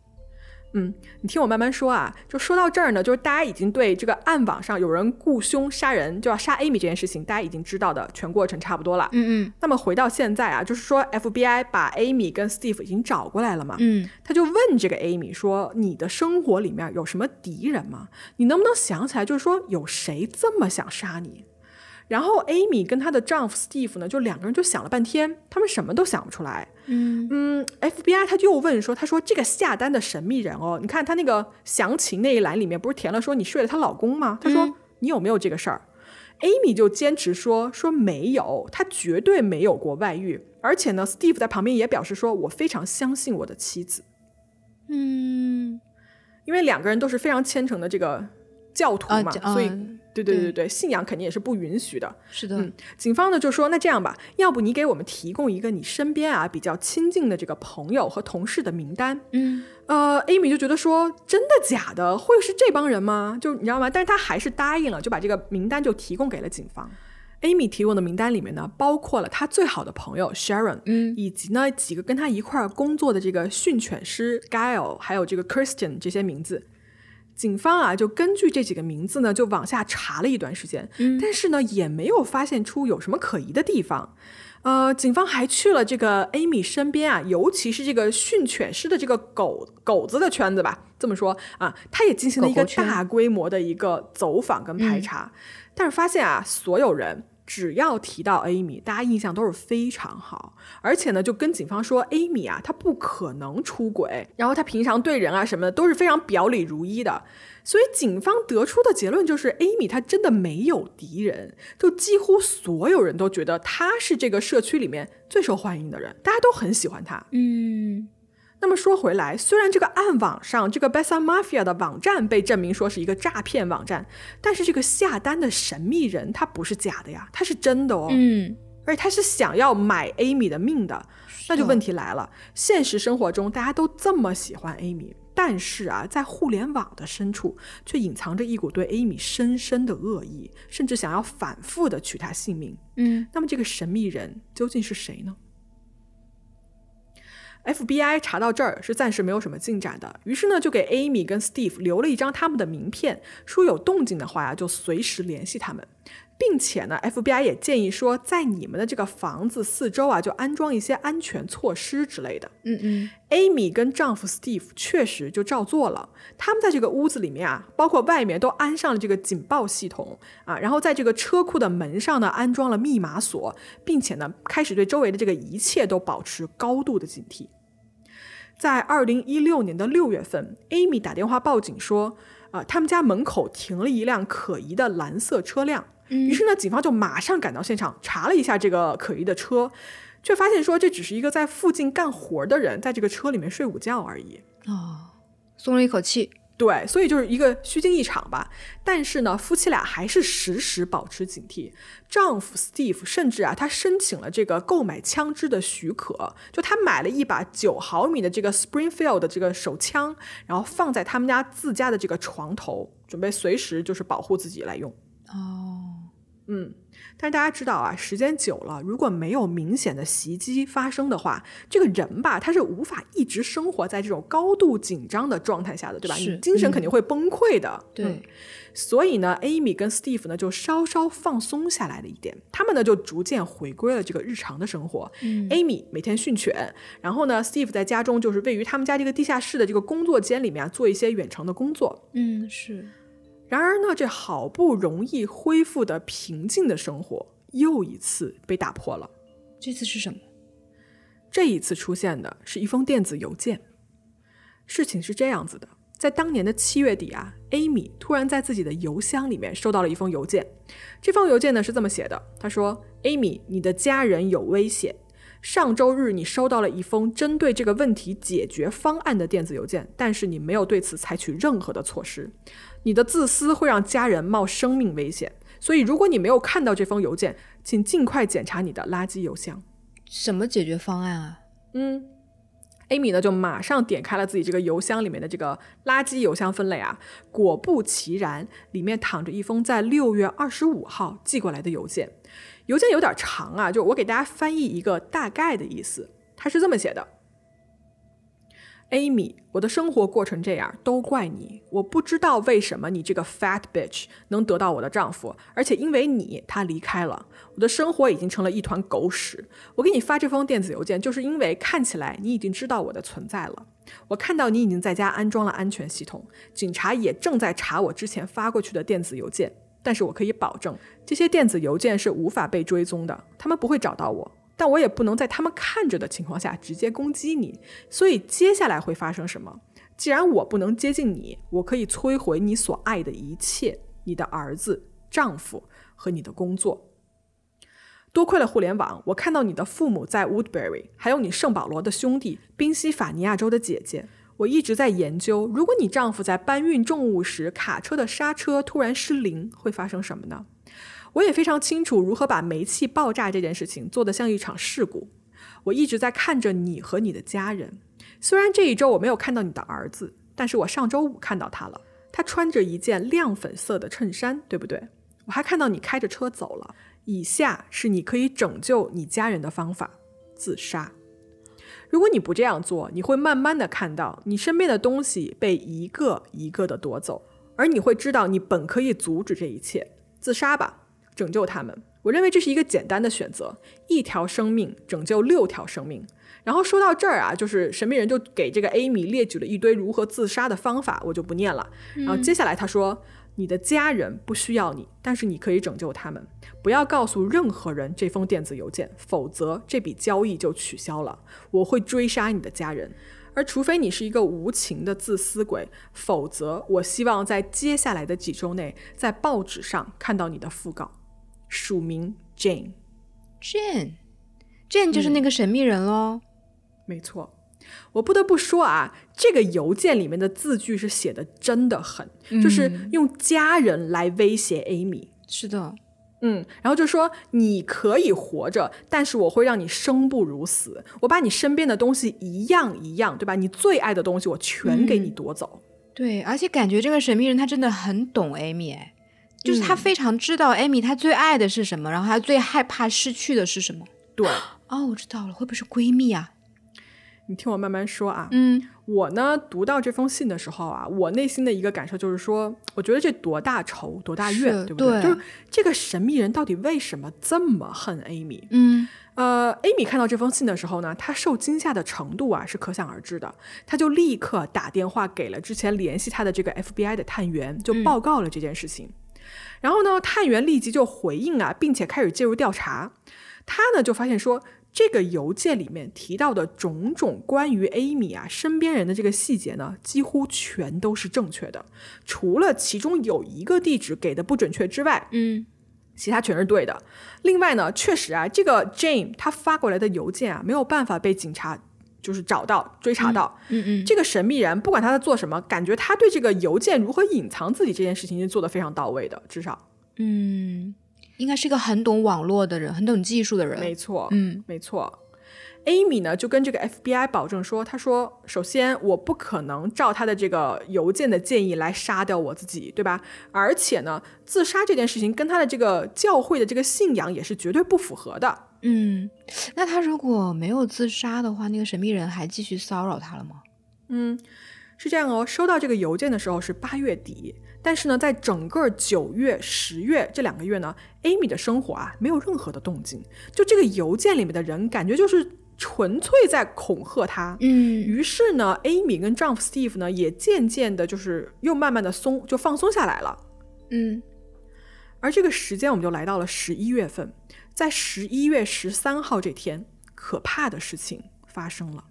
嗯，你听我慢慢说啊。就说到这儿呢，就是大家已经对这个暗网上有人雇凶杀人，就要杀 Amy 这件事情，大家已经知道的全过程差不多了。嗯嗯那么回到现在啊，就是说 FBI 把 Amy 跟 Steve 已经找过来了嘛，嗯，他就问这个 Amy 说：“你的生活里面有什么敌人吗？你能不能想起来，就是说有谁这么想杀你？”然后 Amy 跟她的丈夫 Steve 呢，就两个人就想了半天，他们什么都想不出来。嗯嗯，FBI 他就又问说：“他说这个下单的神秘人哦，你看他那个详情那一栏里面不是填了说你睡了她老公吗？他说、你有没有这个事儿？”Amy 就坚持说说没有，他绝对没有过外遇，而且呢，Steve 在旁边也表示说：“我非常相信我的妻子。”嗯因为两个人都是非常虔诚的这个教徒嘛，啊所以、嗯对对对对对，信仰肯定也是不允许的。是的，嗯警方呢就说，那这样吧，要不你给我们提供一个你身边啊比较亲近的这个朋友和同事的名单。嗯呃，Amy 就觉得说，真的假的？会是这帮人吗？就你知道吗？但是他还是答应了，就把这个名单就提供给了警方。Amy 提供的名单里面呢，包括了他最好的朋友 Sharon，嗯以及呢几个跟他一块儿工作的这个训犬师 Gail，还有这个 Christian 这些名字。警方啊，就根据这几个名字呢，就往下查了一段时间，但是呢，也没有发现出有什么可疑的地方。呃，警方还去了这个 Amy 身边啊，尤其是这个训犬师的这个狗狗子的圈子吧，这么说啊，他也进行了一个大规模的一个走访跟排查，但是发现啊，所有人只要提到 Amy，大家印象都是非常好，而且呢，就跟警方说，Amy 啊，她不可能出轨，然后她平常对人啊什么的都是非常表里如一的，所以警方得出的结论就是，Amy 她真的没有敌人，就几乎所有人都觉得她是这个社区里面最受欢迎的人，大家都很喜欢她。嗯。那么说回来，虽然这个暗网上这个 Bessa Mafia 的网站被证明说是一个诈骗网站，但是这个下单的神秘人他不是假的呀，他是真的哦。嗯，而且他是想要买 Amy 的命的。那就问题来了，现实生活中大家都这么喜欢 Amy，但是啊，在互联网的深处却隐藏着一股对 Amy 深深的恶意，甚至想要反复的取她性命。嗯那么这个神秘人究竟是谁呢？FBI 查到这儿是暂时没有什么进展的，于是呢就给 Amy 跟 Steve 留了一张他们的名片，说有动静的话呀就随时联系他们，并且呢 FBI 也建议说在你们的这个房子四周啊就安装一些安全措施之类的。嗯嗯 Amy 跟丈夫 Steve 确实就照做了。他们在这个屋子里面啊，包括外面都安上了这个警报系统啊，然后在这个车库的门上呢安装了密码锁，并且呢开始对周围的这个一切都保持高度的警惕。在二零一六年的六月份，Amy 打电话报警说，啊、他们家门口停了一辆可疑的蓝色车辆。于是呢，警方就马上赶到现场查了一下这个可疑的车，却发现说这只是一个在附近干活的人在这个车里面睡午觉而已。哦，松了一口气。对，所以就是一个虚惊一场吧。但是呢，夫妻俩还是时时保持警惕。丈夫 Steve 甚至啊，他申请了这个购买枪支的许可，就他买了一把九毫米的这个 Springfield 的这个手枪，然后放在他们家自家的这个床头，准备随时就是保护自己来用。哦，嗯，但是大家知道啊，时间久了，如果没有明显的袭击发生的话，这个人吧，他是无法一直生活在这种高度紧张的状态下的，对吧？是你精神肯定会崩溃的。对嗯所以呢，Amy 跟 Steve 呢就稍稍放松下来了一点，他们呢就逐渐回归了这个日常的生活。嗯 Amy 每天训犬，然后呢，Steve 在家中就是位于他们家这个地下室的这个工作间里面啊，做一些远程的工作。嗯是。然而呢，这好不容易恢复的平静的生活，又一次被打破了。这次是什么？这一次出现的是一封电子邮件。事情是这样子的，在当年的七月底啊，Amy 突然在自己的邮箱里面收到了一封邮件。这封邮件呢是这么写的：他说，Amy，你的家人有危险。上周日你收到了一封针对这个问题解决方案的电子邮件，但是你没有对此采取任何的措施。你的自私会让家人冒生命危险，所以如果你没有看到这封邮件，请尽快检查你的垃圾邮箱。什么解决方案啊？嗯 Amy 呢就马上点开了自己这个邮箱里面的这个垃圾邮箱分类啊，果不其然，里面躺着一封在六月二十五号寄过来的邮件。邮件有点长啊，就我给大家翻译一个大概的意思，它是这么写的。Amy，我的生活过成这样，都怪你。我不知道为什么你这个 fat bitch 能得到我的丈夫，而且因为你，他离开了。我的生活已经成了一团狗屎。我给你发这封电子邮件，就是因为看起来你已经知道我的存在了。我看到你已经在家安装了安全系统，警察也正在查我之前发过去的电子邮件。但是我可以保证，这些电子邮件是无法被追踪的，他们不会找到我。但我也不能在他们看着的情况下直接攻击你，所以接下来会发生什么？既然我不能接近你，我可以摧毁你所爱的一切，你的儿子、丈夫和你的工作。多亏了互联网，我看到你的父母在 Woodbury，还有你圣保罗的兄弟、宾夕法尼亚州的姐姐。我一直在研究，如果你丈夫在搬运重物时，卡车的刹车突然失灵，会发生什么呢？我也非常清楚如何把煤气爆炸这件事情做得像一场事故。我一直在看着你和你的家人。虽然这一周我没有看到你的儿子，但是我上周五看到他了。他穿着一件亮粉色的衬衫，对不对？我还看到你开着车走了。以下是你可以拯救你家人的方法：自杀。如果你不这样做，你会慢慢的看到你身边的东西被一个一个的夺走，而你会知道你本可以阻止这一切。自杀吧。拯救他们，我认为这是一个简单的选择，一条生命拯救六条生命。然后说到这儿啊，就是神秘人就给这个 Amy 列举了一堆如何自杀的方法，我就不念了。然后接下来他说，你的家人不需要你，但是你可以拯救他们。不要告诉任何人这封电子邮件，否则这笔交易就取消了。我会追杀你的家人，而除非你是一个无情的自私鬼，否则我希望在接下来的几周内在报纸上看到你的讣告。署名 Jane，Jane，Jane 就是那个神秘人喽。没错，我不得不说啊，这个邮件里面的字句是写的真的很，就是用家人来威胁 Amy。是的，嗯，然后就说你可以活着，但是我会让你生不如死，我把你身边的东西一样一样，对吧？你最爱的东西我全给你夺走。对，而且感觉这个神秘人他真的很懂 Amy 哎。就是他非常知道艾米她最爱的是什么，然后她最害怕失去的是什么。对，哦，我知道了，会不会是闺蜜啊？你听我慢慢说啊。嗯，我呢读到这封信的时候啊，我内心的一个感受就是说，我觉得这多大仇多大怨，对不对？就是这个神秘人到底为什么这么恨艾米？嗯，呃，艾米看到这封信的时候呢，她受惊吓的程度啊是可想而知的，她就立刻打电话给了之前联系她的这个 FBI 的探员，就报告了这件事情。然后呢，探员立即就回应啊，并且开始介入调查。他呢就发现说，这个邮件里面提到的种种关于 Amy 啊身边人的这个细节呢，几乎全都是正确的，除了其中有一个地址给的不准确之外，嗯，其他全是对的。另外呢，确实啊，这个 Jane 他发过来的邮件啊，没有办法被警察。就是找到追查到，嗯嗯，这个神秘人不管他在做什么，感觉他对这个邮件如何隐藏自己这件事情是做的非常到位的，至少，嗯，应该是一个很懂网络的人，很懂技术的人，没错，嗯，没错。Amy 呢就跟这个 FBI 保证说，他说，首先我不可能照他的这个邮件的建议来杀掉我自己，对吧？而且呢，自杀这件事情跟他的这个教会的这个信仰也是绝对不符合的。嗯，那他如果没有自杀的话，那个神秘人还继续骚扰他了吗？嗯，是这样哦。收到这个邮件的时候是八月底，但是呢，在整个九月、十月这两个月呢，Amy 的生活啊没有任何的动静。就这个邮件里面的人，感觉就是纯粹在恐吓她。嗯，于是呢，Amy 跟丈夫 Steve 呢也渐渐的，就是又慢慢的松，就放松下来了。嗯，而这个时间我们就来到了十一月份。在十一月十三号这天，可怕的事情发生了。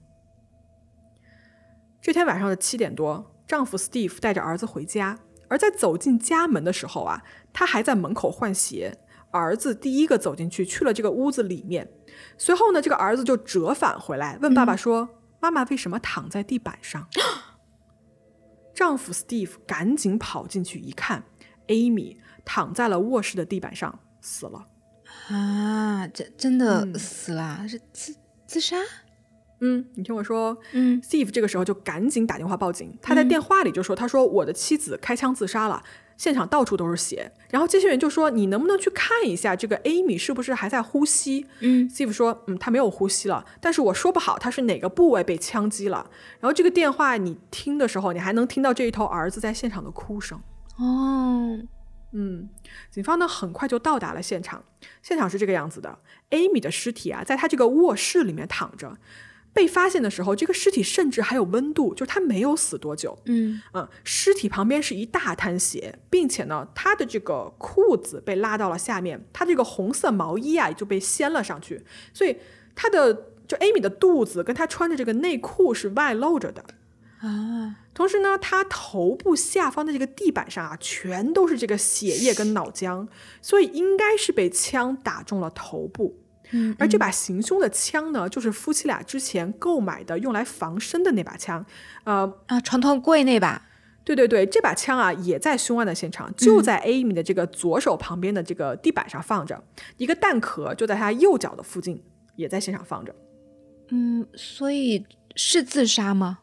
这天晚上的七点多，丈夫 Steve 带着儿子回家，而在走进家门的时候啊，他还在门口换鞋。儿子第一个走进去，去了这个屋子里面。随后呢，这个儿子就折返回来，问爸爸说：“妈妈为什么躺在地板上？” 丈夫 Steve 赶紧跑进去一看，Amy 躺在了卧室的地板上，死了。啊，这真的死了？是自自杀？嗯，你听我说，嗯，Steve 这个时候就赶紧打电话报警。他在电话里就说：“他说我的妻子开枪自杀了，现场到处都是血。”然后接线员就说：“你能不能去看一下这个 Amy 是不是还在呼吸？”嗯 Steve 说：“嗯，他没有呼吸了，但是我说不好他是哪个部位被枪击了。”然后这个电话你听的时候，你还能听到这一头儿子在现场的哭声。哦，嗯，警方呢很快就到达了现场。现场是这个样子的：Amy 的尸体啊，在他这个卧室里面躺着。被发现的时候，这个尸体甚至还有温度，就是他没有死多久。嗯嗯，尸体旁边是一大滩血，并且呢，他的这个裤子被拉到了下面，他这个红色毛衣啊也就被掀了上去，所以他的就 Amy 的肚子跟他穿的这个内裤是外露着的。啊，同时呢，他头部下方的这个地板上啊，全都是这个血液跟脑浆，所以应该是被枪打中了头部。嗯而这把行凶的枪呢，就是夫妻俩之前购买的用来防身的那把枪。呃，啊，床头柜那把，对对对，这把枪啊也在凶案的现场，就在 Amy 的这个左手旁边的这个地板上放着，一个弹壳就在他右脚的附近，也在现场放着。嗯，所以是自杀吗？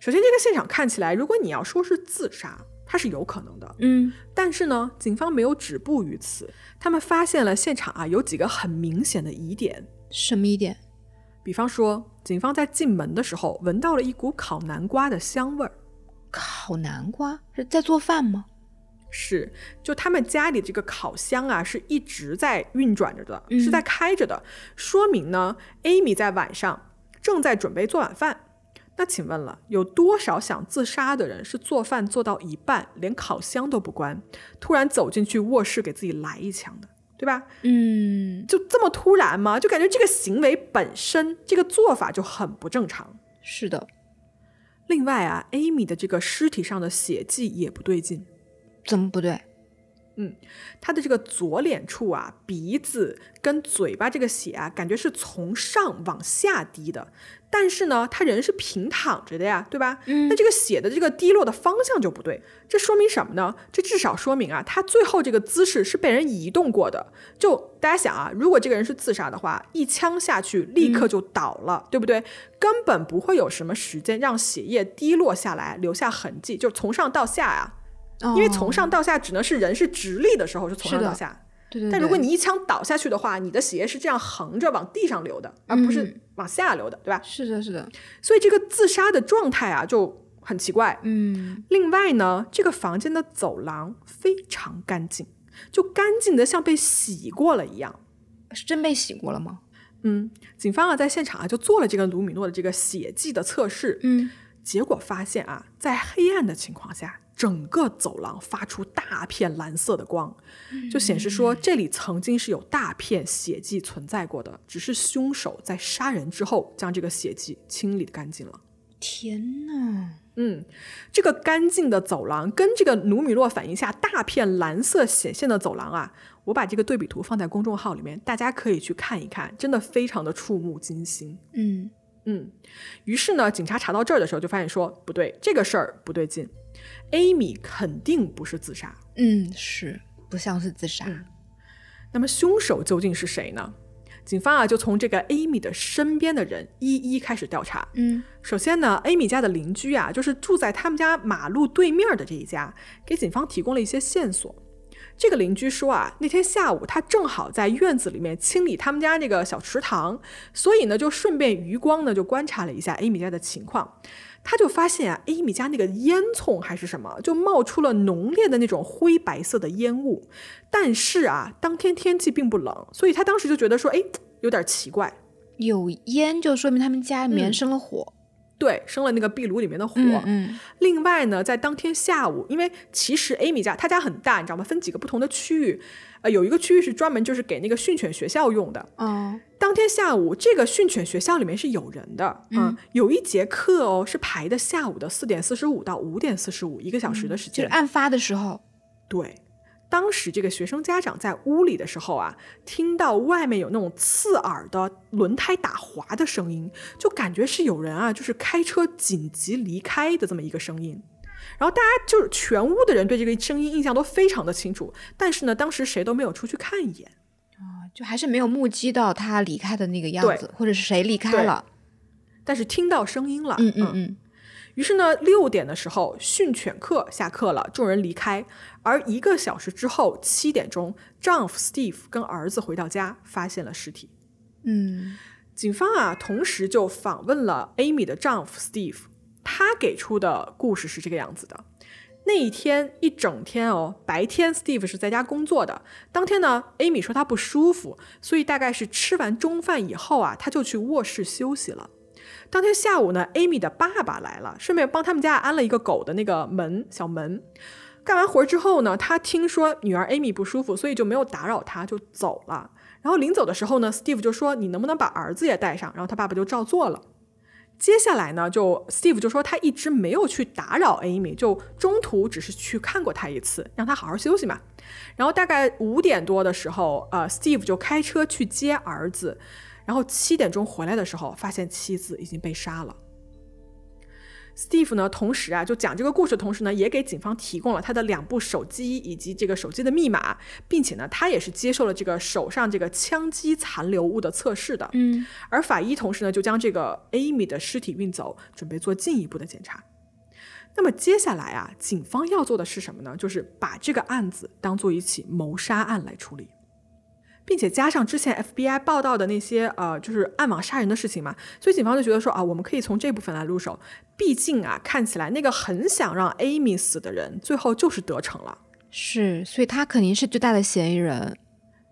首先，这个现场看起来，如果你要说是自杀，它是有可能的。嗯但是呢，警方没有止步于此，他们发现了现场啊有几个很明显的疑点。什么疑点？比方说，警方在进门的时候闻到了一股烤南瓜的香味儿。烤南瓜是在做饭吗？是，就他们家里这个烤箱啊，是一直在运转着的，嗯是在开着的，说明呢，Amy 在晚上正在准备做晚饭。那请问了，有多少想自杀的人是做饭做到一半，连烤箱都不关，突然走进去卧室给自己来一枪的，对吧？嗯，就这么突然吗？就感觉这个行为本身，这个做法就很不正常。是的，另外啊，Amy 的这个尸体上的血迹也不对劲。怎么不对？她的这个左脸处啊，鼻子跟嘴巴这个血啊，感觉是从上往下滴的。但是呢，他人是平躺着的呀，对吧？嗯那这个血的这个滴落的方向就不对，这说明什么呢？这至少说明啊，他最后这个姿势是被人移动过的。就大家想啊，如果这个人是自杀的话，一枪下去立刻就倒了，对不对？根本不会有什么时间让血液滴落下来，留下痕迹，就从上到下呀、因为从哦上到下只能是人是直立的时候是从上到下，对对对，但如果你一枪倒下去的话，你的血液是这样横着往地上流的，而不是嗯往下流的，对吧？是的，是的，所以这个自杀的状态啊就很奇怪。嗯另外呢，这个房间的走廊非常干净，就干净的像被洗过了一样。是真被洗过了吗？嗯，警方啊在现场啊就做了这个卢米诺的这个血迹的测试，嗯，结果发现啊，在黑暗的情况下，整个走廊发出大片蓝色的光，就显示说这里曾经是有大片血迹存在过的，只是凶手在杀人之后将这个血迹清理干净了。天呐，嗯，这个干净的走廊跟这个努米诺反应下大片蓝色显现的走廊啊，我把这个对比图放在公众号里面，大家可以去看一看，真的非常的触目惊心。嗯嗯，于是呢，警察查到这儿的时候就发现说不对，这个事儿不对劲，Amy 肯定不是自杀。嗯，是不像是自杀，那么凶手究竟是谁呢？警方啊就从这个 Amy 的身边的人一一开始调查。嗯首先呢，Amy 家的邻居啊，就是住在他们家马路对面的这一家，给警方提供了一些线索。这个邻居说啊，那天下午他正好在院子里面清理他们家那个小池塘，所以呢就顺便余光呢就观察了一下 Amy 家的情况。他就发现啊，Amy 家那个烟囱还是什么，就冒出了浓烈的那种灰白色的烟雾。但是啊，当天天气并不冷，所以他当时就觉得说，哎，有点奇怪。有烟就说明他们家里面嗯生了火，对，生了那个壁炉里面的火。嗯嗯另外呢，在当天下午，因为其实 Amy 家她家很大，你知道吗？分几个不同的区域，呃，有一个区域是专门就是给那个训犬学校用的。哦，当天下午，这个训犬学校里面是有人的，嗯，有一节课哦是排的下午的四点四十五到五点四十五，一个小时的时间。就是案发的时候，对，当时这个学生家长在屋里的时候啊，听到外面有那种刺耳的轮胎打滑的声音，就感觉是有人啊，就是开车紧急离开的这么一个声音。然后大家就是全屋的人对这个声音印象都非常的清楚，但是呢，当时谁都没有出去看一眼啊。就还是没有目击到他离开的那个样子，或者是谁离开了，但是听到声音了。嗯嗯嗯。于是呢，六点的时候训犬课下课了，众人离开。而一个小时之后，七点钟，丈夫 Steve 跟儿子回到家，发现了尸体。嗯，警方啊，同时就访问了 Amy 的丈夫 Steve，他给出的故事是这个样子的：那一天一整天哦，白天 Steve 是在家工作的。当天呢，Amy 说她不舒服，所以大概是吃完中饭以后啊，他就去卧室休息了。当天下午呢，Amy 的爸爸来了，顺便帮他们家安了一个狗的那个门小门。干完活之后呢，他听说女儿 Amy 不舒服，所以就没有打扰她，就走了。然后临走的时候呢，Steve 就说：“你能不能把儿子也带上？”然后他爸爸就照做了。接下来呢，就 Steve 就说他一直没有去打扰 Amy，就中途只是去看过她一次，让她好好休息嘛。然后大概五点多的时候，呃，Steve 就开车去接儿子。然后七点钟回来的时候，发现妻子已经被杀了。Steve 呢，同时啊，就讲这个故事的同时呢，也给警方提供了他的两部手机以及这个手机的密码，并且呢，他也是接受了这个手上这个枪击残留物的测试的。嗯，而法医同时呢，就将这个 Amy 的尸体运走，准备做进一步的检查。那么接下来啊，警方要做的是什么呢？就是把这个案子当做一起谋杀案来处理。并且加上之前 FBI 报道的那些呃，就是暗网杀人的事情嘛，所以警方就觉得说啊，我们可以从这部分来入手。毕竟啊，看起来那个很想让 Amy 死的人，最后就是得逞了。是，所以他肯定是最大的嫌疑人。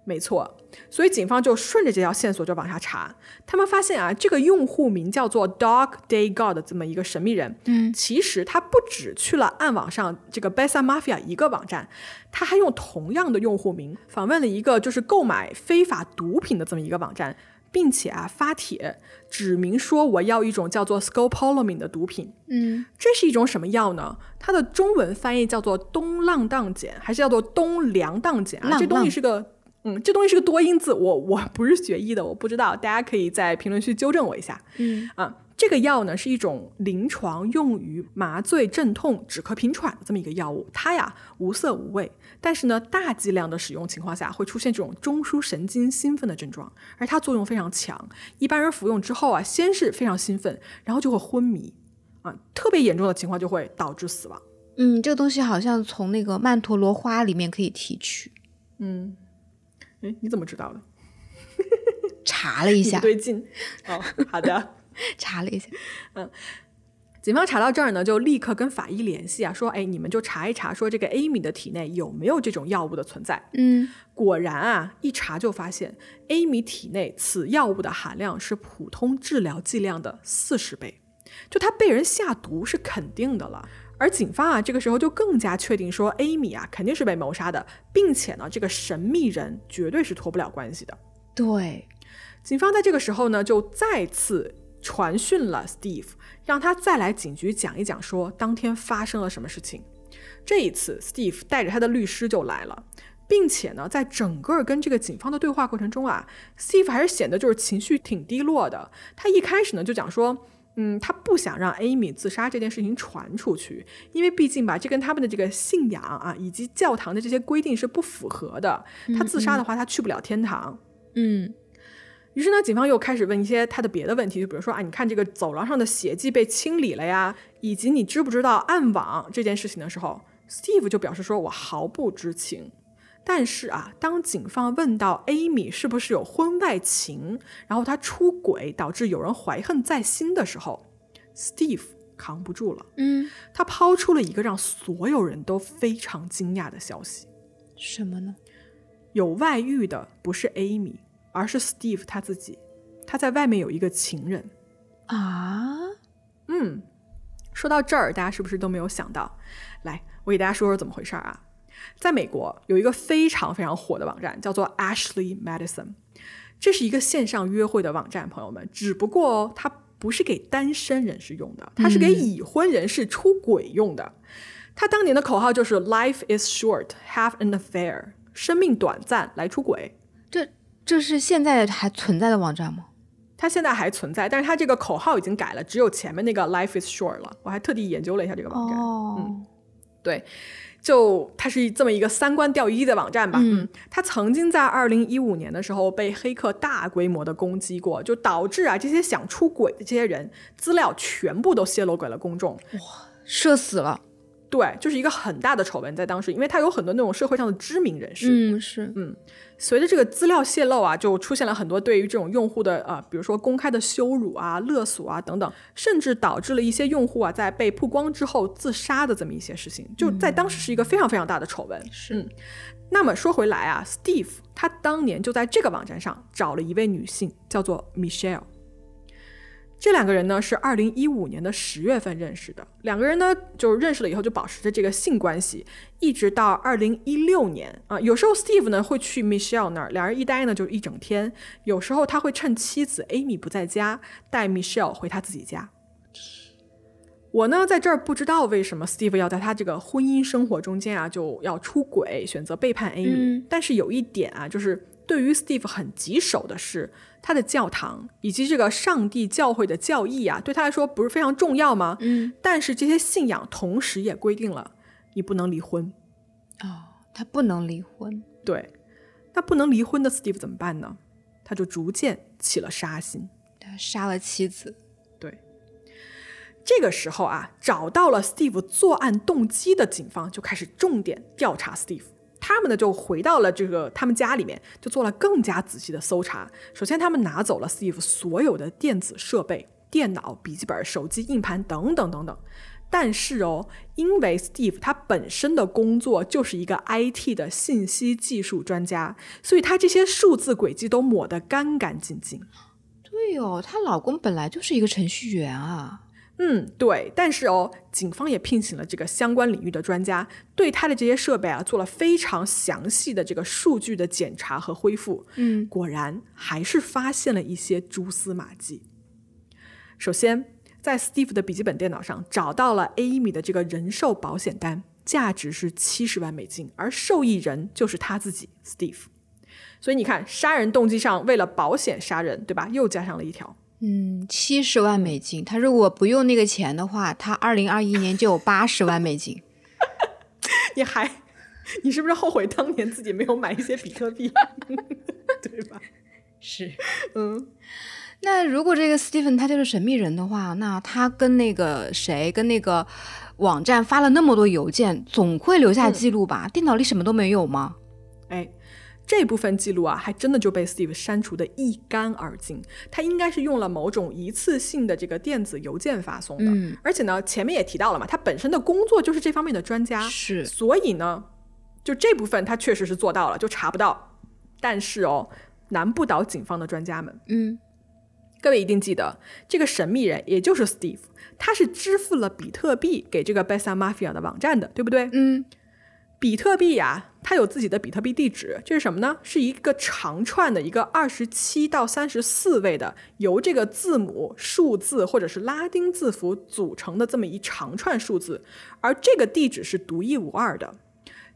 没错，所以警方就顺着这条线索就往下查。他们发现啊，这个用户名叫做 Dog Day God 的这么一个神秘人，嗯，其实他不只去了暗网上这个 Besa Mafia 一个网站，他还用同样的用户名访问了一个就是购买非法毒品的这么一个网站，并且啊发帖指明说我要一种叫做 Scopolamine 的毒品。嗯，这是一种什么药呢？它的中文翻译叫做东浪荡碱，还是叫做东凉荡碱啊？这东西是个。嗯，这东西是个多音字，我我不是学医的，我不知道，大家可以在评论区纠正我一下。嗯啊，这个药呢是一种临床用于麻醉、镇痛、止咳、平喘的这么一个药物，它呀无色无味，但是呢大剂量的使用情况下会出现这种中枢神经兴奋的症状，而它作用非常强，一般人服用之后啊，先是非常兴奋，然后就会昏迷，啊，特别严重的情况就会导致死亡。嗯，这个东西好像从那个曼陀罗花里面可以提取。嗯。哎，你怎么知道的？查了一下，不对劲。哦，好的，查了一下。嗯，警方查到这儿呢，就立刻跟法医联系啊，说，哎，你们就查一查，说这个 Amy 的体内有没有这种药物的存在。嗯，果然啊，一查就发现 Amy 体内此药物的含量是普通治疗剂量的四十倍，就她被人下毒是肯定的了。而警方啊，这个时候就更加确定说，Amy 啊肯定是被谋杀的，并且呢，这个神秘人绝对是脱不了关系的。对，警方在这个时候呢，就再次传讯了 Steve，让他再来警局讲一讲，说当天发生了什么事情。这一次，Steve 带着他的律师就来了，并且呢，在整个跟这个警方的对话过程中啊，Steve 还是显得就是情绪挺低落的。他一开始呢就讲说。嗯，他不想让 Amy 自杀这件事情传出去，因为毕竟吧，这跟他们的这个信仰啊，以及教堂的这些规定是不符合的。他自杀的话，他去不了天堂。嗯，于是呢，警方又开始问一些他的别的问题，就比如说啊，你看这个走廊上的血迹被清理了呀，以及你知不知道暗网这件事情的时候，Steve 就表示说我毫不知情。但是啊，当警方问到 Amy 是不是有婚外情，然后她出轨导致有人怀恨在心的时候，Steve 扛不住了。嗯，他抛出了一个让所有人都非常惊讶的消息：什么呢？有外遇的不是 Amy，而是 Steve 他自己。他在外面有一个情人啊。嗯，说到这儿，大家是不是都没有想到？来，我给大家说说怎么回事啊。在美国有一个非常非常火的网站，叫做 Ashley Madison，这是一个线上约会的网站，朋友们。只不过它不是给单身人士用的，它是给已婚人士出轨用的。它当年的口号就是 “Life is short, have an affair”，生命短暂，来出轨。这这是现在还存在的网站吗？它现在还存在，但是它这个口号已经改了，只有前面那个 “Life is short” 了。我还特地研究了一下这个网站。哦，嗯，对。就它是这么一个三观掉一的网站吧。嗯，它曾经在二零一五年的时候被黑客大规模的攻击过，就导致啊这些想出轨的这些人资料全部都泄露给了公众。哇，社死了。对，就是一个很大的丑闻，在当时，因为他有很多那种社会上的知名人士。嗯，是，嗯，随着这个资料泄露啊，就出现了很多对于这种用户的呃，比如说公开的羞辱啊、勒索啊等等，甚至导致了一些用户啊在被曝光之后自杀的这么一些事情，就在当时是一个非常非常大的丑闻。是，那么说回来啊，Steve 他当年就在这个网站上找了一位女性，叫做 Michelle。这两个人呢是二零一五年的十月份认识的，两个人呢就认识了以后就保持着这个性关系，一直到二零一六年啊。有时候 Steve 呢会去 Michelle 那儿，两人一待呢就一整天。有时候他会趁妻子 Amy 不在家，带 Michelle 回他自己家。我呢在这儿不知道为什么 Steve 要在他这个婚姻生活中间啊就要出轨，选择背叛 Amy。但是有一点啊，就是对于 Steve 很棘手的是。他的教堂以及这个上帝教会的教义啊，对他来说不是非常重要吗？嗯，但是这些信仰同时也规定了你不能离婚。哦，他不能离婚。对，那不能离婚的 Steve 怎么办呢？他就逐渐起了杀心，他杀了妻子。对，这个时候啊，找到了 Steve 作案动机的警方就开始重点调查 Steve。他们呢就回到了这个他们家里面，就做了更加仔细的搜查。首先，他们拿走了 Steve 所有的电子设备、电脑、笔记本、手机、硬盘等等等等。但是哦，因为 Steve 他本身的工作就是一个 IT 的信息技术专家，所以他这些数字轨迹都抹得干干净净。对哦，她老公本来就是一个程序员啊。嗯，对，但是哦，警方也聘请了这个相关领域的专家，对他的这些设备啊做了非常详细的这个数据的检查和恢复。嗯，果然还是发现了一些蛛丝马迹。首先，在 Steve 的笔记本电脑上找到了 Amy 的这个人寿保险单，价值是七十万美金，而受益人就是他自己 Steve。所以你看，杀人动机上为了保险杀人，对吧？又加上了一条。嗯，七十万美金。他如果不用那个钱的话，他二零二一年就有八十万美金。你还，你是不是后悔当年自己没有买一些比特币？对吧？是，嗯。那如果这个 Stephen 他就是神秘人的话，那他跟那个谁，跟那个网站发了那么多邮件，总会留下记录吧？电脑里什么都没有吗？哎。这部分记录啊，还真的就被 Steve 删除的一干二净。他应该是用了某种一次性的这个电子邮件发送的。嗯，而且呢，前面也提到了嘛，他本身的工作就是这方面的专家，是。所以呢，就这部分他确实是做到了，就查不到。但是哦，难不倒警方的专家们。嗯，各位一定记得，这个神秘人也就是 Steve，他是支付了比特币给这个 Besa Mafia 的网站的，对不对？嗯。比特币呀，它有自己的比特币地址，这是什么呢？是一个长串的一个二十七到三十四位的，由这个字母、数字或者是拉丁字符组成的这么一长串数字，而这个地址是独一无二的。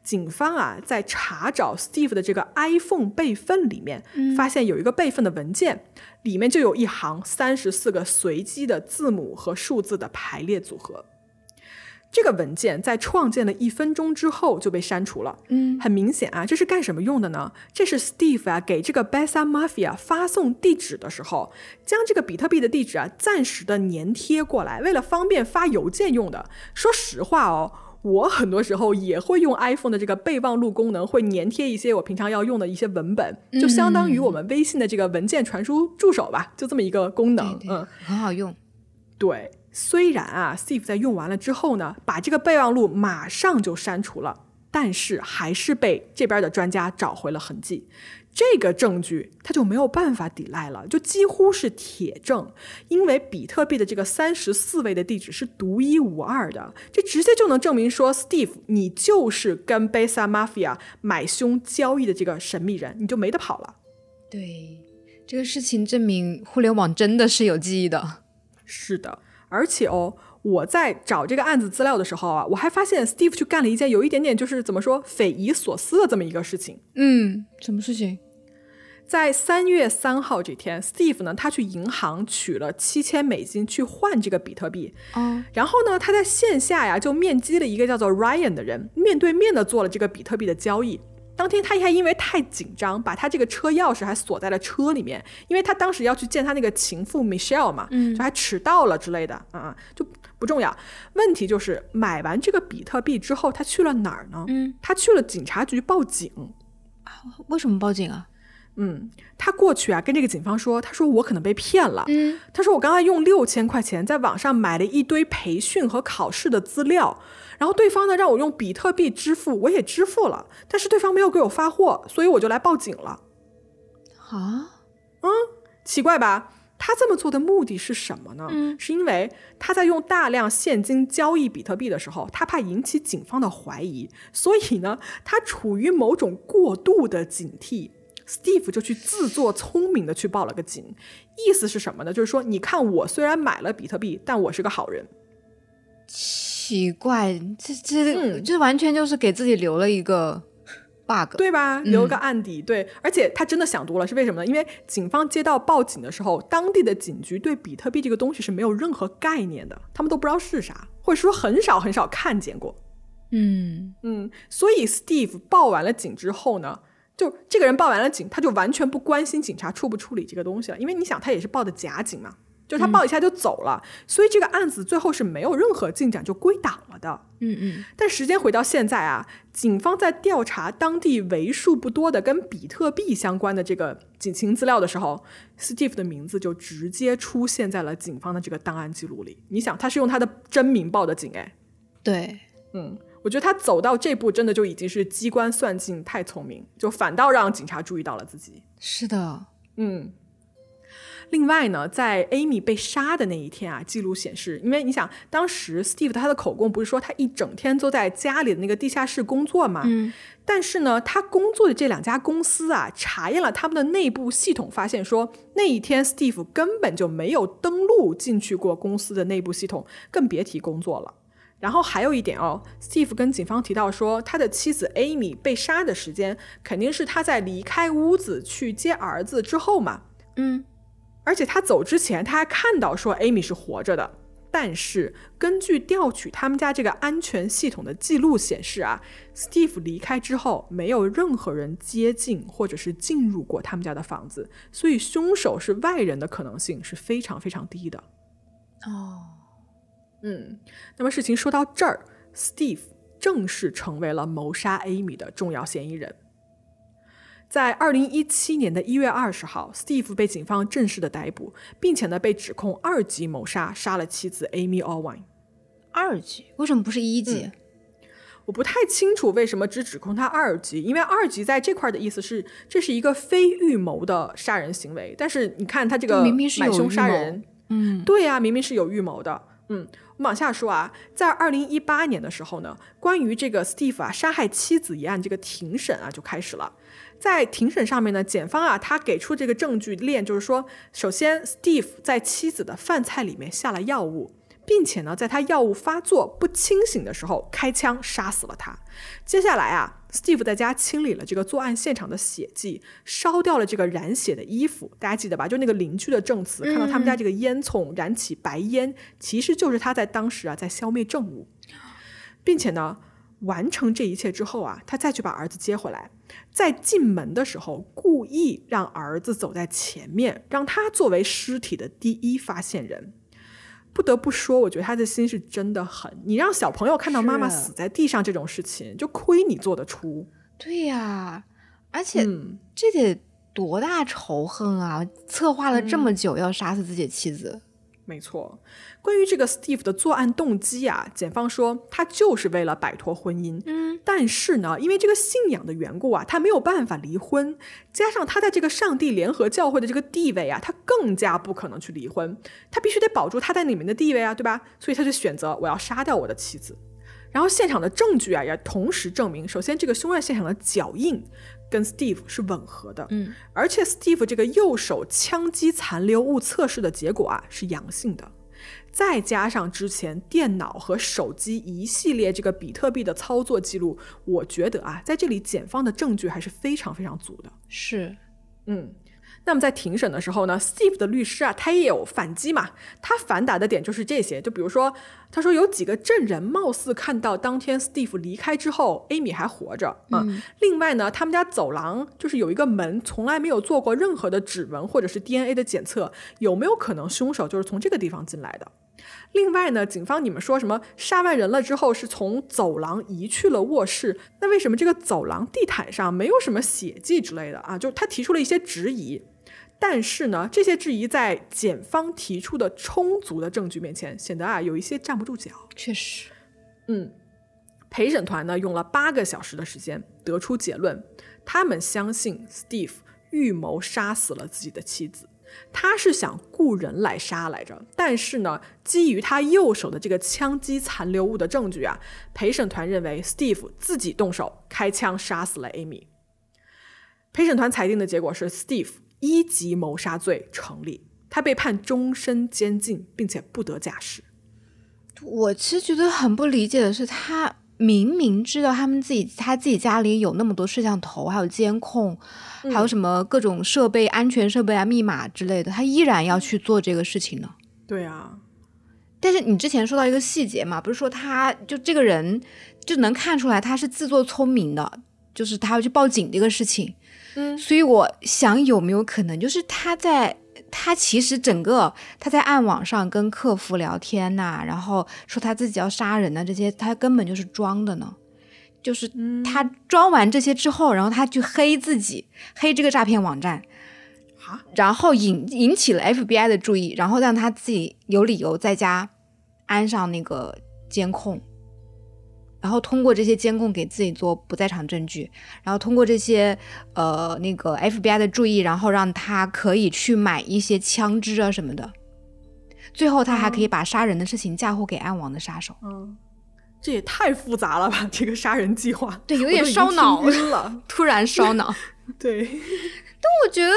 警方啊，在查找 Steve 的这个 iPhone 备份里面，发现有一个备份的文件，里面就有一行三十四个随机的字母和数字的排列组合。这个文件在创建了一分钟之后就被删除了。嗯，很明显啊，这是干什么用的呢？这是 Steve 啊给这个 Besa Mafia 发送地址的时候，将这个比特币的地址啊暂时的粘贴过来，为了方便发邮件用的。说实话哦，我很多时候也会用 iPhone 的这个备忘录功能，会粘贴一些我平常要用的一些文本，就相当于我们微信的这个文件传输助手吧，就这么一个功能。嗯，很好用。对。虽然啊，Steve 在用完了之后呢，把这个备忘录马上就删除了，但是还是被这边的专家找回了痕迹。这个证据他就没有办法抵赖了，就几乎是铁证，因为比特币的这个三十四位的地址是独一无二的，这直接就能证明说，Steve 你就是跟 Besa Mafia 买凶交易的这个神秘人，你就没得跑了。对，这个事情证明互联网真的是有记忆的。是的。而且哦，我在找这个案子资料的时候啊，我还发现 Steve 去干了一件有一点点就是怎么说匪夷所思的这么一个事情。嗯，什么事情？在三月三号这天，Steve 呢，他去银行取了七千美金去换这个比特币。哦，然后呢，他在线下呀就面基了一个叫做 Ryan 的人，面对面的做了这个比特币的交易。当天他还因为太紧张，把他这个车钥匙还锁在了车里面，因为他当时要去见他那个情妇 Michelle 嘛，嗯就还迟到了之类的啊，就不重要。问题就是买完这个比特币之后，他去了哪儿呢？嗯，他去了警察局报警。为什么报警啊？嗯，他过去啊，跟这个警方说，他说我可能被骗了。嗯，他说我刚才用六千块钱在网上买了一堆培训和考试的资料，然后对方呢让我用比特币支付，我也支付了，但是对方没有给我发货，所以我就来报警了。啊，嗯奇怪吧？他这么做的目的是什么呢？嗯是因为他在用大量现金交易比特币的时候，他怕引起警方的怀疑，所以呢，他处于某种过度的警惕。Steve 就去自作聪明的去报了个警，意思是什么呢？就是说，你看我虽然买了比特币，但我是个好人。奇怪，这这、嗯这完全就是给自己留了一个 bug。对吧？留个案底，对，而且他真的想多了，是为什么呢？因为警方接到报警的时候，当地的警局对比特币这个东西是没有任何概念的，他们都不知道是啥，或者说很少很少看见过。嗯，嗯，所以 Steve 报完了警之后呢，就这个人报完了警，他就完全不关心警察处不处理这个东西了，因为你想，他也是报的假警嘛，就是他报一下就走了，所以这个案子最后是没有任何进展就归档了的。嗯嗯，但时间回到现在啊，警方在调查当地为数不多的跟比特币相关的这个警情资料的时候，Steve 的名字就直接出现在了警方的这个档案记录里。你想，他是用他的真名报的警，哎，对，嗯，我觉得他走到这步，真的就已经是机关算尽，太聪明，就反倒让警察注意到了自己。是的，嗯。另外呢，在 Amy 被杀的那一天啊，记录显示，因为你想，当时 Steve 他的口供不是说他一整天都在家里的那个地下室工作嘛？嗯，但是呢，他工作的这两家公司啊，查验了他们的内部系统，发现说那一天 Steve 根本就没有登录进去过公司的内部系统，更别提工作了。然后还有一点哦，Steve 跟警方提到说，他的妻子 Amy 被杀的时间肯定是他在离开屋子去接儿子之后嘛。嗯，而且他走之前，他还看到说 Amy 是活着的。但是根据调取他们家这个安全系统的记录显示啊，Steve 离开之后，没有任何人接近或者是进入过他们家的房子，所以凶手是外人的可能性是非常非常低的。哦，嗯，那么事情说到这儿，Steve 正式成为了谋杀 Amy 的重要嫌疑人。在二零一七年的一月二十号，Steve 被警方正式的逮捕，并且呢被指控二级谋杀，杀了妻子 Amy Owen。二级为什么不是一级？我不太清楚为什么只指控他二级，因为二级在这块儿的意思是这是一个非预谋的杀人行为，但是你看他这个明明是买凶杀人，嗯对呀、明明是有预谋的。嗯，我们往下说啊，在二零一八年的时候呢，关于这个 Steve 啊杀害妻子一案这个庭审啊就开始了。在庭审上面呢，检方啊他给出这个证据链，就是说，首先 Steve 在妻子的饭菜里面下了药物。并且呢，在他药物发作不清醒的时候开枪杀死了他。接下来啊，Steve 在家清理了这个作案现场的血迹，烧掉了这个染血的衣服。大家记得吧？就那个邻居的证词，看到他们家这个烟囱燃起白烟，其实就是他在当时啊在消灭证物，并且呢。完成这一切之后啊，他再去把儿子接回来，在进门的时候故意让儿子走在前面，让他作为尸体的第一发现人。不得不说，我觉得他的心是真的狠。你让小朋友看到妈妈死在地上这种事情，就亏你做得出。对呀，而且嗯，这得多大仇恨啊！策划了这么久要杀死自己的妻子，没错。关于这个 Steve 的作案动机啊，检方说他就是为了摆脱婚姻。嗯，但是呢，因为这个信仰的缘故啊，他没有办法离婚，加上他在这个上帝联合教会的这个地位啊，他更加不可能去离婚，他必须得保住他在里面的地位啊，对吧？所以他就选择我要杀掉我的妻子。然后现场的证据啊，也同时证明，首先这个凶案现场的脚印跟 Steve 是吻合的，嗯，而且 Steve 这个右手枪击残留物测试的结果啊是阳性的。再加上之前电脑和手机一系列这个比特币的操作记录，我觉得啊，在这里检方的证据还是非常非常足的。是嗯。那么在庭审的时候呢，Steve 的律师啊，他也有反击嘛。他反打的点就是这些，就比如说，他说有几个证人貌似看到当天 Steve 离开之后，Amy 还活着嗯。另外呢，他们家走廊就是有一个门，从来没有做过任何的指纹或者是 DNA 的检测，有没有可能凶手就是从这个地方进来的？另外呢，警方你们说什么杀完人了之后是从走廊移去了卧室，那为什么这个走廊地毯上没有什么血迹之类的啊？就他提出了一些质疑。但是呢，这些质疑在检方提出的充足的证据面前，显得啊有一些站不住脚。确实，嗯，陪审团呢用了八个小时的时间得出结论，他们相信 Steve 预谋杀死了自己的妻子，他是想雇人来杀来着。但是呢，基于他右手的这个枪击残留物的证据啊，陪审团认为 Steve 自己动手开枪杀死了 Amy。陪审团裁定的结果是 Steve。一级谋杀罪成立，他被判终身监禁，并且不得假释。我其实觉得很不理解的是，他明明知道他们自己他自己家里有那么多摄像头，还有监控，还有什么各种设备、安全设备啊、密码之类的，他依然要去做这个事情呢？对啊。但是你之前说到一个细节嘛，不是说他就这个人就能看出来他是自作聪明的，就是他要去报警这个事情。嗯，所以我想有没有可能，就是他在他其实整个他在暗网上跟客服聊天呐，然后说他自己要杀人呐，这些他根本就是装的呢。就是他装完这些之后，然后他去黑自己，黑这个诈骗网站，啊，然后引引起了 FBI 的注意，然后让他自己有理由在家安上那个监控。然后通过这些监控给自己做不在场证据，然后通过这些呃那个 FBI 的注意，然后让他可以去买一些枪支啊什么的，最后他还可以把杀人的事情嫁祸给暗网的杀手。嗯，这也太复杂了吧，这个杀人计划，对，有点烧脑了，突然烧脑。对，但我觉得。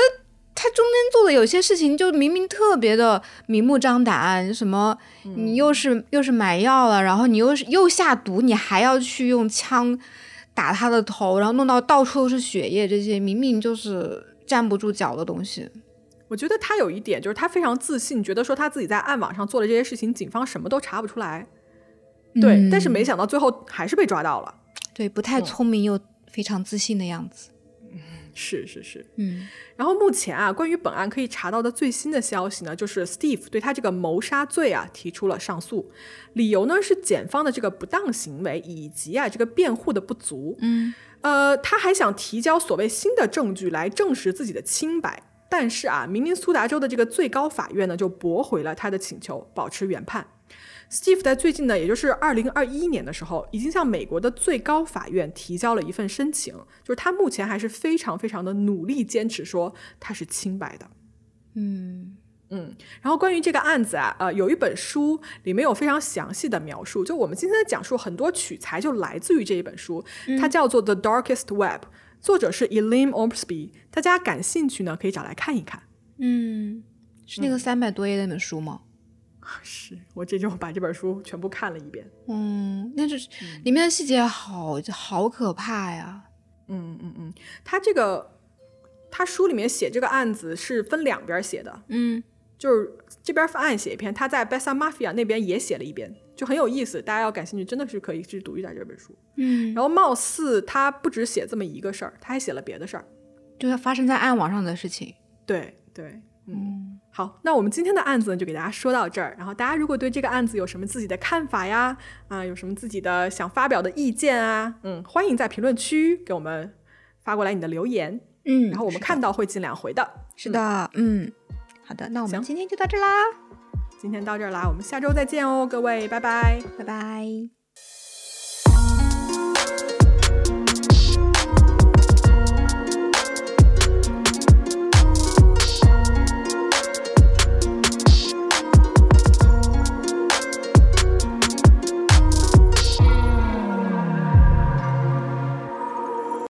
他中间做的有些事情，就明明特别的明目张胆，什么你又是又是买药了，然后你又是又下毒，你还要去用枪打他的头，然后弄到到处都是血液，这些明明就是站不住脚的东西。我觉得他有一点就是他非常自信，觉得说他自己在暗网上做的这些事情，警方什么都查不出来。对，但是没想到最后还是被抓到了。对，不太聪明又非常自信的样子。是是是，嗯，然后目前啊，关于本案可以查到的最新的消息呢，就是 Steve 对他这个谋杀罪啊提出了上诉，理由呢是检方的这个不当行为以及啊这个辩护的不足，嗯，呃，他还想提交所谓新的证据来证实自己的清白，但是啊，明尼苏达州的这个最高法院呢就驳回了他的请求，保持原判。Steve 在最近呢，也就是二零二一年的时候，已经向美国的最高法院提交了一份申请，就是他目前还是非常非常的努力，坚持说他是清白的。嗯嗯。然后关于这个案子啊，呃，有一本书里面有非常详细的描述，就我们今天的讲述很多取材就来自于这一本书，它叫做《The Darkest Web》，作者是 Elaine Orbsby，大家感兴趣呢可以找来看一看。嗯，是那个三百多页那本书吗？是我这就把这本书全部看了一遍。嗯，那就是里面的细节好好可怕呀。嗯嗯嗯，他这个他书里面写这个案子是分两边写的。嗯，就是这边分案写一篇，他在 Bessa Mafia 那边也写了一遍，就很有意思。大家要感兴趣，真的是可以去读一下这本书。嗯，然后貌似他不止写这么一个事儿，他还写了别的事儿，就是发生在暗网上的事情。对对，嗯。好，那我们今天的案子呢，就给大家说到这儿。然后大家如果对这个案子有什么自己的看法呀，啊，有什么自己的想发表的意见啊，嗯，欢迎在评论区给我们发过来你的留言，嗯，然后我们看到会尽量回的。是的，嗯，好的，那我们今天就到这啦，今天到这儿啦，我们下周再见哦，各位，拜拜，拜拜。